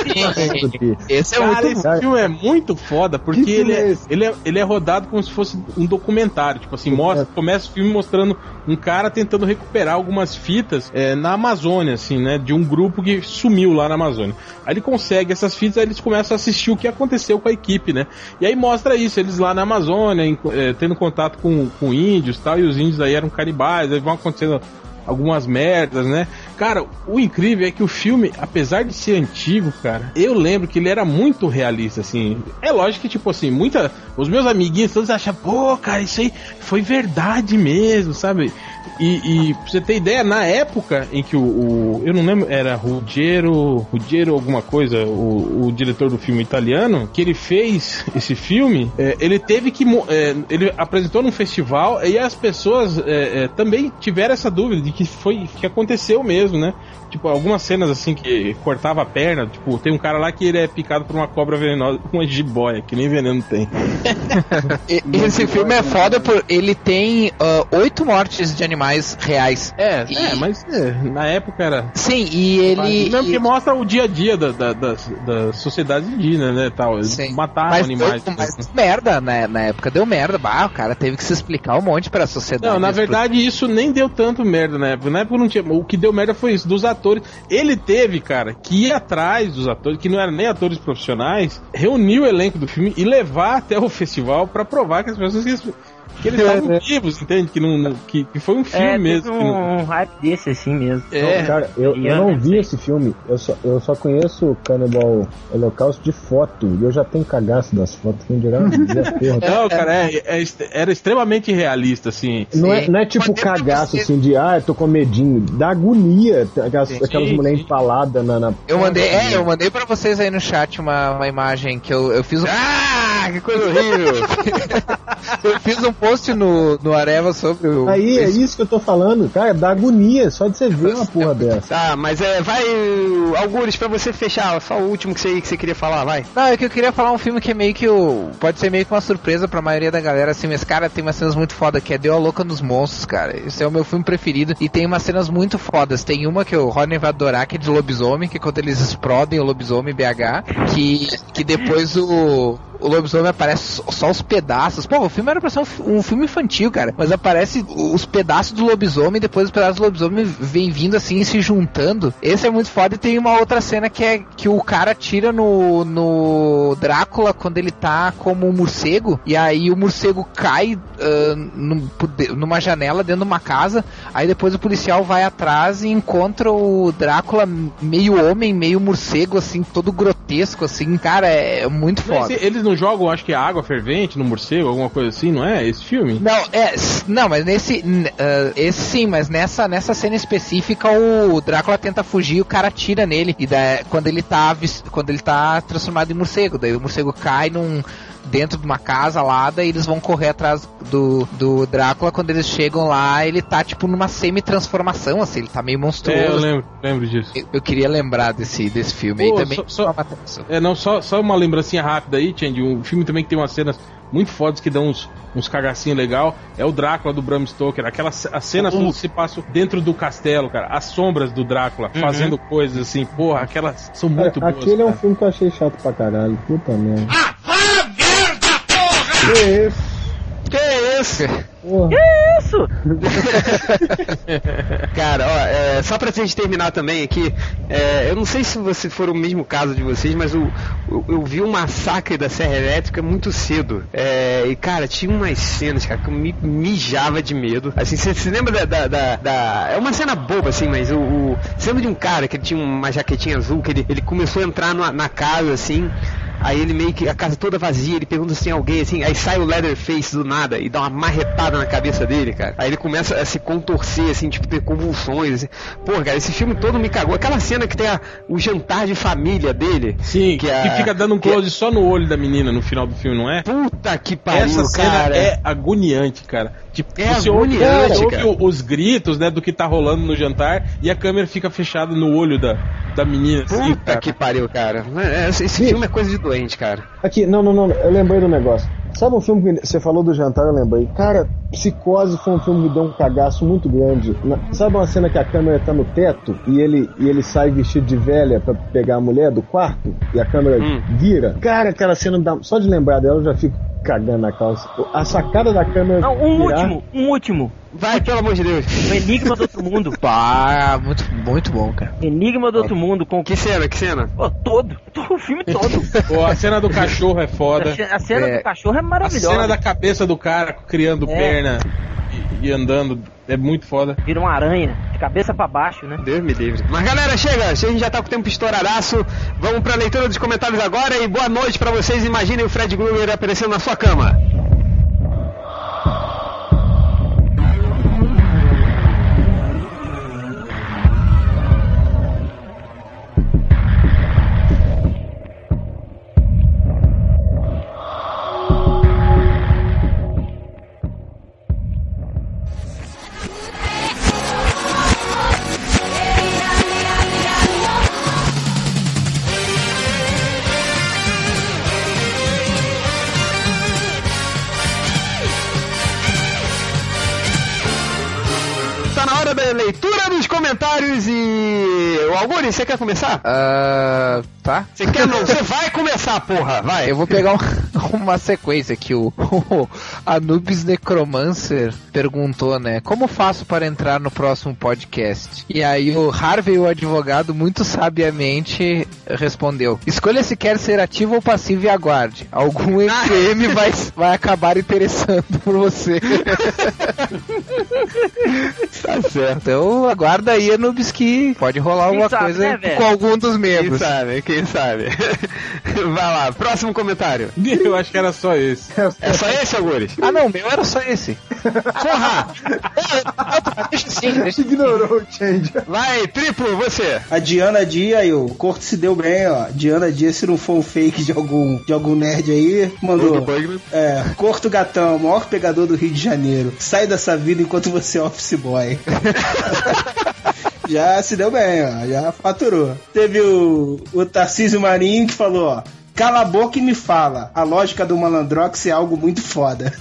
Esse é Cara, muito esse filme é muito foda, porque Que ele é é, ele, é, ele é rodado como se fosse um documentário. Tipo assim, mostra, começa o filme mostrando um cara tentando recuperar algumas fitas é, na Amazônia, assim, né? De um grupo que sumiu lá na Amazônia. Aí ele consegue essas fitas, aí eles começam a assistir o que aconteceu com a equipe, né? E aí mostra isso, eles lá na Amazônia, em- é, tendo contato com, com índios e tal, e os índios aí eram canibais, aí vão acontecendo algumas merdas, né? Cara, o incrível é que o filme, apesar de ser antigo, cara, eu lembro que ele era muito realista, assim. É lógico que, tipo assim, muita. Os meus amiguinhos todos acham, pô, cara, isso aí foi verdade mesmo, sabe? E, e pra você ter ideia, na época em que o. o- eu não lembro, era Ruggiero. Ruggiero alguma coisa, o, o diretor do filme italiano, que ele fez esse filme, é, ele teve que. é, ele apresentou num festival e as pessoas é, é, também tiveram essa dúvida de que foi. que aconteceu mesmo, né? Tipo, algumas cenas assim que cortava a perna, tipo, tem um cara lá que ele é picado por uma cobra venenosa, uma jiboia, que nem veneno tem. Esse filme é foda por ele tem ah, oito mortes de animais reais. É, E- é, mas é, na época era. Sim, e ele. Não, porque e- mostra o dia a dia da, da, das, das sociedades indígenas, né, tal. Eles Sim. matavam mas, animais. deu, mas deu merda, né? Na época deu merda. Bah, o cara teve que se explicar um monte pra sociedade. Não, na verdade isso nem deu tanto merda na época. Na época não tinha. O que deu merda foi isso, dos atores. Ele teve, cara, que ir atrás dos atores, que não eram nem atores profissionais, reunir o elenco do filme e levar até o festival pra provar que as pessoas que, eles estavam vivos, entende? Que, não, não- que, que foi um filme É, mesmo. que não- um, um hype desse assim mesmo. É, Cara, eu, eu não vi esse filme, eu só, eu só conheço Cannibal Holocausto de foto, e eu já tenho cagaço das fotos, quem dirá. Não, cara, é- é era extremamente realista, assim. Não é, não é tipo Mas é cagaço assim de, ah, eu tô com medinho, da agonia, aquelas, Sim, aquelas mulheres empaladas na, na. Eu mandei, é, eu mandei pra vocês aí no chat uma, uma imagem que eu, eu fiz um. Ah, que coisa horrível. eu fiz um post no, no Areva sobre o. Aí, é isso que eu tô falando, cara, dá agonia, só de você ver uma porra dessa. Tá, mas é, vai, Algures, pra você fechar, só o último que você, que você queria falar, vai. Não, é que eu queria falar um filme que é meio que o. Pode ser meio que uma surpresa pra maioria da galera, assim, mas, cara, tem umas cenas muito foda que é Deu a Louca nos Monstros, cara. Esse é o meu filme preferido. E tem umas cenas muito fodas. Tem uma que o Rodney vai adorar, que é de lobisomem, que é quando eles explodem o lobisomem BH, que, que depois o. o lobisomem aparece só- os pedaços. Pô, o filme era pra ser um, um filme infantil, cara. Mas aparece os pedaços do lobisomem, depois os pedaços do lobisomem vem vindo assim e se juntando. Esse é muito foda. E tem uma outra cena que é que o cara tira no, no Drácula quando ele tá como um morcego. E aí o morcego cai num- numa janela dentro de uma casa. Aí depois o policial vai atrás e encontra o Drácula meio homem, meio morcego, assim, todo grotesco, assim. Cara, é muito Mas foda. esse- Eles não jogam, acho que água fervente no morcego, alguma coisa assim, não é? Esse filme? Não, é, não, mas nesse, ah, esse sim, mas nessa, nessa cena específica o Drácula tenta fugir o cara atira nele e daí, quando ele tá quando ele tá transformado em morcego, daí o morcego cai num dentro de uma casa alada e eles vão correr atrás do, do Drácula quando eles chegam lá, ele tá tipo numa semi-transformação assim, ele tá meio É, eu monstruoso. lembro, lembro disso. eu, eu queria lembrar desse, desse filme Pô, aí também. só- só- É, não, só, só uma lembrancinha rápida aí, Change. Um filme também que tem umas cenas muito fodas que dão uns, uns cagacinhos legal. É o Drácula do Bram Stoker. Aquela ce- as cenas todas se passam dentro do castelo, cara. As sombras do Drácula fazendo coisas assim. Porra, aquelas são muito Cara, boas. Aquele é um cara. filme que eu achei chato pra caralho. Puta merda. Que isso? Que isso? Porra. Isso! Cara, ó, é, só pra gente terminar também aqui, é, eu não sei se você for o mesmo caso de vocês, mas o, eu, eu vi um massacre da Serra Elétrica muito cedo. É, e, cara, tinha umas cenas, cara, que eu me mijava de medo. Assim, você se lembra da, da, da- da- É uma cena boba, assim, mas o. o você lembra de um cara que ele tinha uma jaquetinha azul, que ele, ele começou a entrar na casa, assim. Aí ele meio que, a casa toda vazia, ele pergunta se tem alguém assim, aí sai o Leatherface do nada e dá uma marretada na cabeça dele, cara. Aí ele começa a se contorcer, assim, tipo, ter convulsões. Assim. Pô, cara, esse filme todo me cagou. Aquela cena que tem a- o jantar de família dele. Sim, que que, a- fica dando um que- close só no olho da menina no final do filme, não é? Puta que pariu, Essa cena cara. é agoniante, cara. Tipo, É você ouve, ouve os gritos, né, do que tá rolando no jantar e a câmera fica fechada no olho da, da menina. assim, Puta cara. que pariu, cara. É, Esse, esse filme é coisa de doente, cara. Aqui, não, não, não, eu lembrei do negócio. Sabe um filme que você falou do jantar, eu lembrei. Cara, Psicose foi um filme que deu um cagaço muito grande. Sabe uma cena que a câmera tá no teto e ele, e ele sai vestido de velha pra pegar a mulher do quarto e a câmera Hum. vira? Cara, aquela cena, dá, só de lembrar dela eu já fico cagando na calça. A sacada da câmera. Não, um virar- último, um último. Vai, pelo amor de Deus. O Enigma do Outro Mundo. Pá, muito, muito bom, cara. Enigma do Outro Mundo com Que cena, que cena? Pô, todo, o filme todo. Pô, a cena do cachorro é foda. A cena É. do cachorro é A maravilhosa. cena da cabeça do cara criando É. perna e, e andando é muito foda. Vira uma aranha, de cabeça pra baixo, né? Deus me livre. Mas galera, chega, a gente já tá com o tempo estouradaço. Vamos pra leitura dos comentários agora e boa noite pra vocês. Imaginem o Fred Krueger aparecendo na sua cama. Leitura dos comentários e. O Alguri, você quer começar? Ah, tá. Você quer não? Você vai começar, porra, vai. Eu vou pegar um- uma sequência que o, o Anubis Necromancer perguntou, né? Como faço para entrar no próximo podcast? E aí o Harvey, o advogado, muito sabiamente respondeu: Escolha se quer ser ativo ou passivo e aguarde. Algum MPM vai, vai acabar interessando por você. tá certo. Então aguarda aí, Anubis, que pode rolar Quem alguma coisa né, com algum dos Quem membros. sabe, quem sabe. Vai lá, próximo comentário. Eu acho que era só esse. É só esse, Algures? Ah, não, meu era só esse. Porra! Deixa assim, deixa Ignorou o change. Vai, triplo, você. A Diana Dia aí, o Corto se deu bem, ó. Diana Dia, se não for um fake de algum, de algum nerd aí, mandou. É, Corto Gatão, maior pegador do Rio de Janeiro. Sai dessa vida enquanto você é office boy. Já se deu bem, ó. Já faturou. Teve o, o Tarcísio Marinho que falou, ó. Cala a boca e me fala. A lógica do Malandrox é algo muito foda.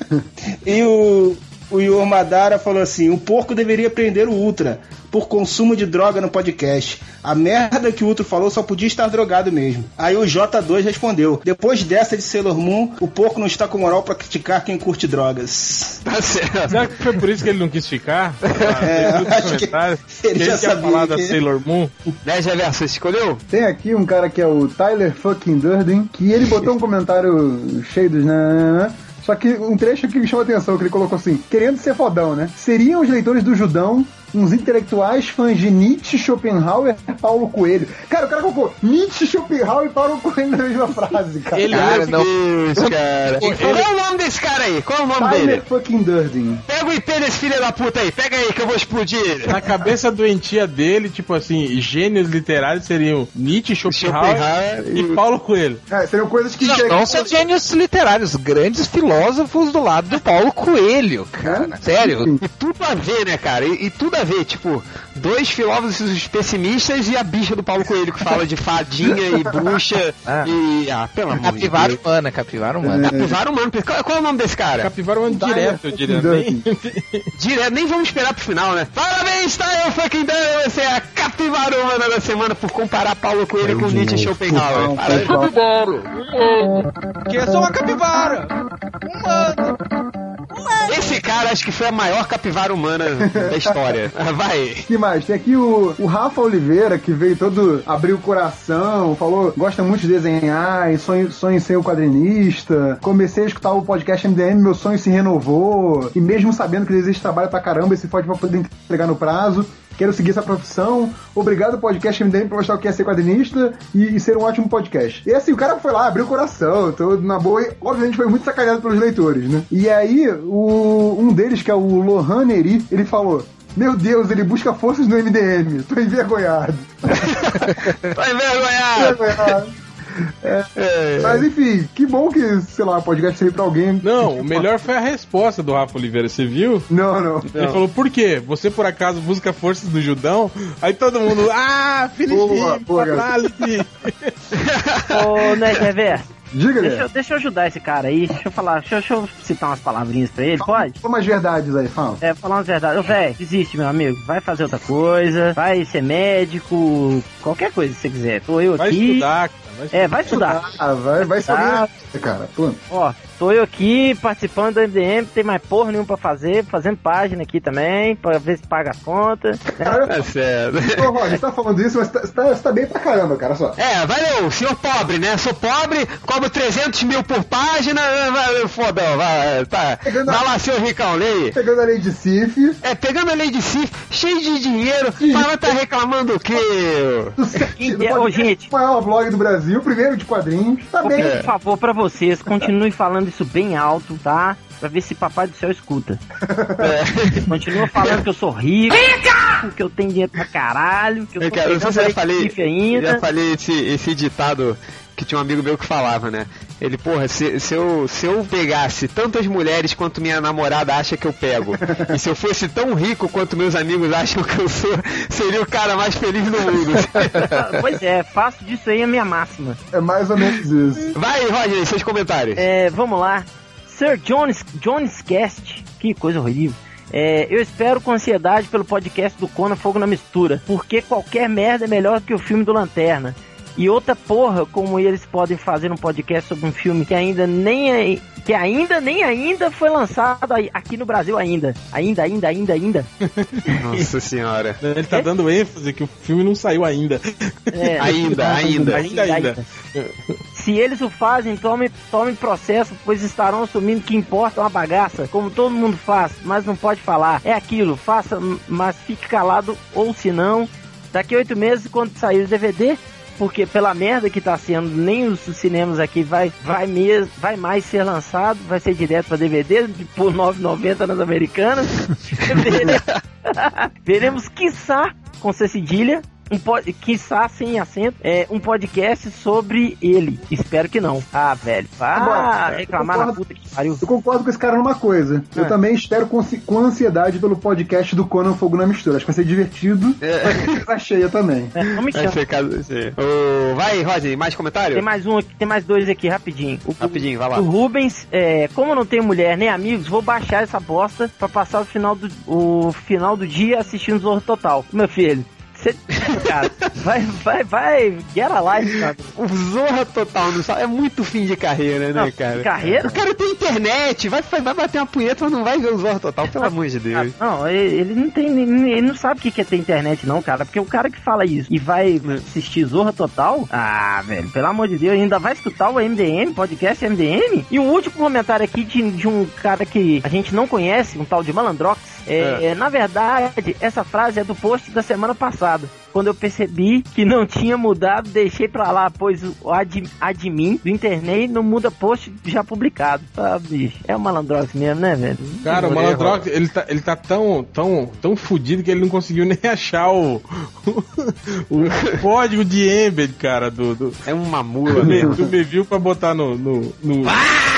e o, o Yor Madara falou assim: o porco deveria prender o Ultra. por consumo de droga no podcast. A merda que o outro falou só podia estar drogado mesmo. Aí o J2 respondeu: Depois dessa de Sailor Moon, o porco não está com moral pra criticar quem curte drogas. Tá certo. Será que foi por isso que ele não quis ficar? É, Ah, acho que ele já sabia falar da que- Sailor Moon. Né, Geverso, você escolheu? Tem aqui um cara que é o Tyler fucking Durden, que ele botou um comentário cheio dos nananã, só que um trecho que me chama atenção, que ele colocou assim, querendo ser fodão, né? Seriam os leitores do Judão uns intelectuais fãs de Nietzsche, Schopenhauer e Paulo Coelho. Cara, o cara colocou Nietzsche, Schopenhauer e Paulo Coelho na mesma frase, cara. Ele Cara, é não. Deus, cara. Qual é o nome desse cara aí? Qual é o nome Tyler dele? fucking Durden. Pega o IP desse filho da puta aí. Pega aí que eu vou explodir ele. Na cabeça doentia dele, tipo assim, gênios literários seriam Nietzsche, Schopenhauer Schopenhauer e Paulo Coelho. É, seriam coisas que... Não, não são gênios literários, grandes filósofos do lado do Paulo Coelho, cara. Sério. E tudo a ver, né, cara? E, e tudo a ver, tipo, dois filósofos pessimistas e a bicha do Paulo Coelho que fala de fadinha e bruxa Ah. e. Ah, pelo amor de Capivara Deus. humana, capivara humana. Capivara humano. Qual, qual é o nome desse cara? Capivara um Tyler direto, eu diria. fucking Nem... Direto, nem vamos esperar pro final, né? Parabéns, tá? Eu fucking dando você é a capivara humana da semana por comparar Paulo Coelho com Nietzsche e Schopenhauer. Pessoal. Que eu sou uma capivara! Esse cara acho que foi a maior capivara humana da história. Vai. que mais? Tem aqui o, o Rafa Oliveira, que veio todo abrir o coração, falou, gosta muito de desenhar, e sonho, sonho em ser o quadrinista. Comecei a escutar o podcast MDM, meu sonho se renovou. E mesmo sabendo que existe trabalho pra caramba, esse pra poder entregar no prazo. Quero seguir essa profissão. Obrigado, podcast MDM, por mostrar o que é ser quadrinista e, e ser um ótimo podcast. E assim, o cara foi lá, abriu o coração, todo na boa, e obviamente foi muito sacaneado pelos leitores, né? E aí, o, um deles, que é o Lohan Neri, ele falou. Meu Deus, ele busca forças no MDM. Tô envergonhado. Vai envergonhar. envergonhado. É, Mas enfim, que bom que, sei lá, podcast servir pra alguém. Não, o melhor foi a resposta do Rafa Oliveira, você viu? Não, não. Ele falou, por quê? Você por acaso busca forças do Judão? Aí todo mundo, ah, Felipe, análise. Ô, né, Rever? Diga, Deixa, eu- deixa eu ajudar esse cara aí. Deixa eu falar, deixa, eu- deixa eu citar umas palavrinhas pra ele, pode? Fala umas verdades aí, fala. É, falar umas verdades. Ô, velho, desiste, meu amigo. Vai fazer outra coisa. Vai ser médico. Qualquer coisa que você quiser. Tô eu Vai aqui. estudar, cara. Vai estudar. É, vai estudar. Ah, vai, vai Tá. alguém, cara. Pô. Ó, tô eu aqui participando do MDM, tem mais porra nenhuma pra fazer, fazendo página aqui também, pra ver se paga as contas. Cara, É sério. Ô, Roger, você tá falando isso, mas você tá, você tá- você tá bem pra caramba, cara, só. É, valeu, senhor pobre, né? Sou pobre, cobro 300 mil por página, vai, fodão, vai, tá. Pegando a- Vai lá, senhor Ricão, lei. Pegando a lei de Sif, É, pegando a lei de si, cheio de dinheiro, mas vai tá reclamando o quê? do site, do é, ô, podcast gente. maior blog do Brasil, primeiro de quadrinhos, tá bem. um favor pra vocês, continue falando isso bem alto, tá? Pra ver se papai do céu escuta. Continua falando que eu sou rico, que eu tenho dinheiro pra caralho, que eu Eu, tô cara, não sei se eu já falei, ainda. já falei esse, esse ditado que tinha um amigo meu que falava, né? Ele, porra, se, se, eu, se eu pegasse tantas mulheres quanto minha namorada acha que eu pego, e se eu fosse tão rico quanto meus amigos acham que eu sou, seria o cara mais feliz do mundo. Pois é, faço disso aí a minha máxima. É mais ou menos isso. Vai, Roger, seus comentários. É, vamos lá. Sir Jones, Jones Cast, que coisa horrível. É, eu espero com ansiedade pelo podcast do Conan Fogo na Mistura, porque qualquer merda é melhor do que o filme do Lanterna. E outra porra, como eles podem fazer um podcast sobre um filme que ainda nem é- que ainda nem ainda foi lançado aqui no Brasil ainda. Ainda, ainda, ainda, ainda. Nossa senhora. Ele tá dando ênfase que o filme não saiu ainda. É, Ainda, ainda. Ainda, ainda. Se eles o fazem, tome, tome processo, pois estarão assumindo que importa uma bagaça, como todo mundo faz, mas não pode falar. É aquilo, faça, mas fique calado, ou se não, daqui a oito meses, quando sair o DVD, porque pela merda que tá sendo, nem os cinemas aqui vai, vai, mesmo, vai mais ser lançado, vai ser direto pra DVD, por R$ 9,90 nas americanas. Veremos, veremos quiçá, com C cedilha, um pod, quiçá sem acento, é, um podcast sobre ele. Espero que não. Ah, velho. Ah, reclamar na concordo. puta que pariu. Eu concordo com esse cara numa coisa. Eu É. também espero com, com ansiedade pelo podcast do Conan Fogo na Mistura. Acho que vai ser divertido. Ser pra cheia também. É, me Vai ser caso. Ô, Vai, Rod, mais comentário? Tem mais um aqui, tem mais dois aqui, rapidinho. O, Rapidinho, vai lá. O Rubens, é, como não tenho mulher nem amigos, vou baixar essa bosta pra passar o final do, o final do dia assistindo Zorro Total. Meu filho, você, cara, vai, vai, vai, get a life, cara. O Zorra Total não sabe. É muito fim de carreira, né, Não, cara? carreira? O cara tem internet, vai, vai bater uma punheta, mas não vai ver o Zorra Total, pelo amor de Deus. Não, ele não tem, ele não sabe o que é ter internet não, cara, porque o cara que fala isso e vai assistir Zorra Total, ah, velho, pelo amor de Deus, ainda vai escutar o MDM, podcast MDM? E o último comentário aqui de, de um cara que a gente não conhece, um tal de Malandrox, é, é, na verdade, essa frase é do post da semana passada. Quando eu percebi que não tinha mudado, deixei pra lá, pois o ad, admin do internet não muda post já publicado. Ah, bicho, é o Malandrox mesmo, né, velho? Cara, o Malandrox, ele tá, ele tá tão, tão, tão fudido que ele não conseguiu nem achar o, o código de embed, cara, do, do, É uma mula, do, me, mesmo. do Meview pra botar no... no, no... Hel,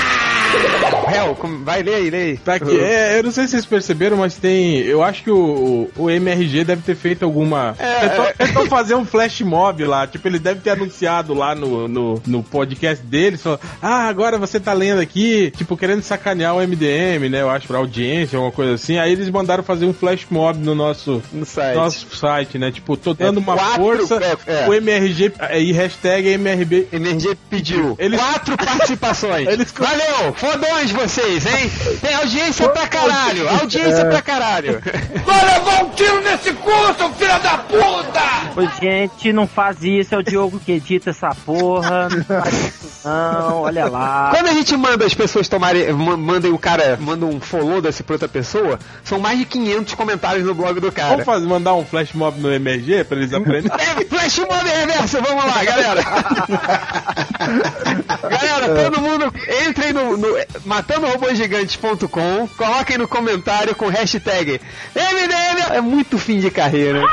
como- vai ler aí, lê aí. Tá aqui. É, eu não sei se vocês perceberam, mas tem. Eu acho que o, o MRG deve ter feito alguma. tentou, tentou fazer um flash mob lá. Tipo, ele deve ter anunciado lá no, no, no podcast dele. Só, ah, agora você tá lendo aqui, tipo, querendo sacanear o MDM, né? Eu acho, pra audiência, alguma coisa assim. Aí eles mandaram fazer um flash mob no nosso, No site. nosso site, né? Tipo, tô dando uma quatro- força. é, é. O MRG e hashtag MRB. MRG pediu Eles- quatro participações. Eles- Valeu, fodões vocês, hein? Tem audiência pra caralho, audiência pra caralho. Vai levar um tiro nesse cu, seu filho da puta! Ô, gente, não faz isso, é o Diogo que edita essa porra. Não faz isso, não, olha lá. Quando a gente manda as pessoas tomarem, ma- mandem o cara, manda um follow desse pra outra pessoa, são mais de 500 comentários no blog do cara. Vamos fazer, mandar um flash mob no MRG pra eles aprenderem? É, flash mob reverso, vamos lá, galera. galera, todo mundo entrem no, no matandorobôsgigantes.com, coloquem no comentário com hashtag MDM. É muito fim de carreira.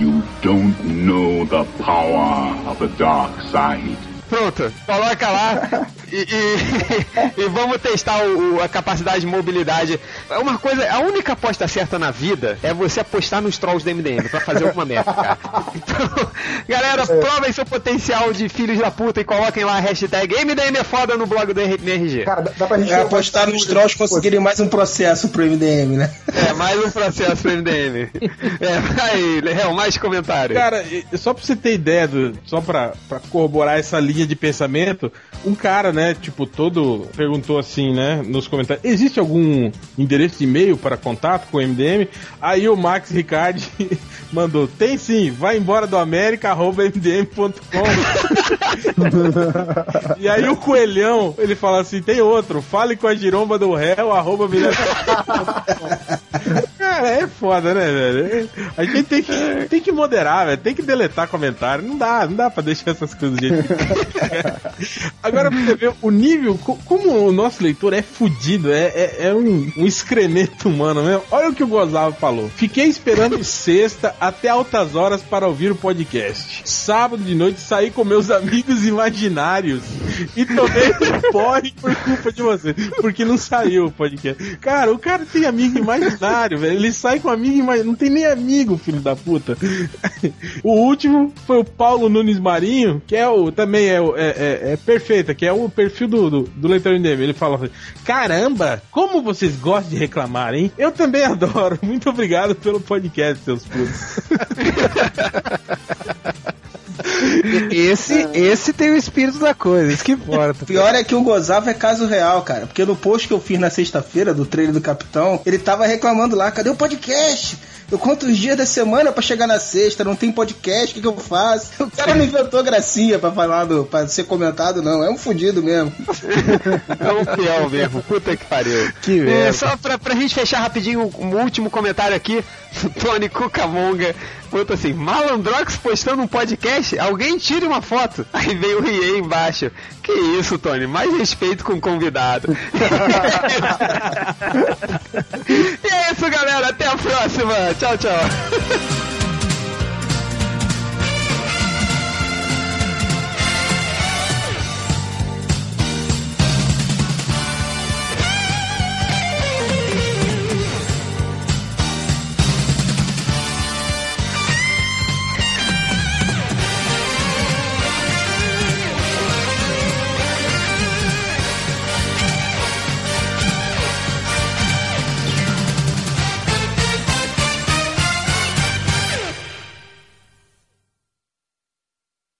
You don't know the power of the dark side. Pronto, coloca lá e, e- e vamos testar o- o- a capacidade de mobilidade. É uma coisa, a única aposta certa na vida é você apostar nos trolls do MDM pra fazer alguma merda, cara. Então, galera, provem seu potencial de filhos da puta e coloquem lá a hashtag MDM é foda no blog do MRG. Cara, dá, dá pra gente É apostar nos trolls conseguirem mais um processo pro MDM, né? É, mais um processo pro MDM. É, vai, Léo, mais comentários. Cara, só pra você ter ideia, do, só pra, pra corroborar essa linha de pensamento, um cara, né, tipo, todo perguntou assim, né, nos comentários: existe algum endereço de e-mail para contato com o MDM? Aí o Max Ricardi mandou: tem sim, vai embora do América, arroba mdm.com. e aí o Coelhão, ele fala assim: tem outro, fale com a giromba do réu, arroba Cara, é foda, né, velho? A gente tem que, tem que moderar, velho. Tem que deletar comentário. Não dá, não dá pra deixar essas coisas do jeito que- Agora, pra você ver o nível, co- como o nosso leitor é fudido, é, é, é um, um excremento humano mesmo. Olha o que o Gozava falou. Fiquei esperando sexta até altas horas para ouvir o podcast. Sábado de noite saí com meus amigos imaginários e tomei um porre por culpa de você. Porque não saiu o podcast. Cara, o cara tem amigo imaginário, velho. Ele sai com amigo imaginário. Não tem nem amigo, filho da puta. O último foi o Paulo Nunes Marinho, que é o também é, é, é- é perfeita, que é o perfil do, do, do leitor MDM. Ele fala assim: Caramba, como vocês gostam de reclamar, hein? Eu também adoro. Muito obrigado pelo podcast, seus putos. Esse, esse tem o espírito da coisa, isso que importa. Pior é que o Gozava é caso real, cara. Porque no post que eu fiz na sexta-feira do trailer do Capitão, ele tava reclamando lá, cadê o podcast? Eu conto os dias da semana pra chegar na sexta, não tem podcast, o que, que eu faço? O cara não inventou gracinha pra falar, do, pra ser comentado, não. É um fudido mesmo. É um fiel mesmo, puta que pariu. Que É, só pra, pra gente fechar rapidinho um último comentário aqui, Tony Cucamonga botou assim, Malandrox postando um podcast, alguém tire uma foto. Aí veio o Rie embaixo. Que isso, Tony, mais respeito com o convidado. e é isso, galera, até a próxima. Tchau, tchau.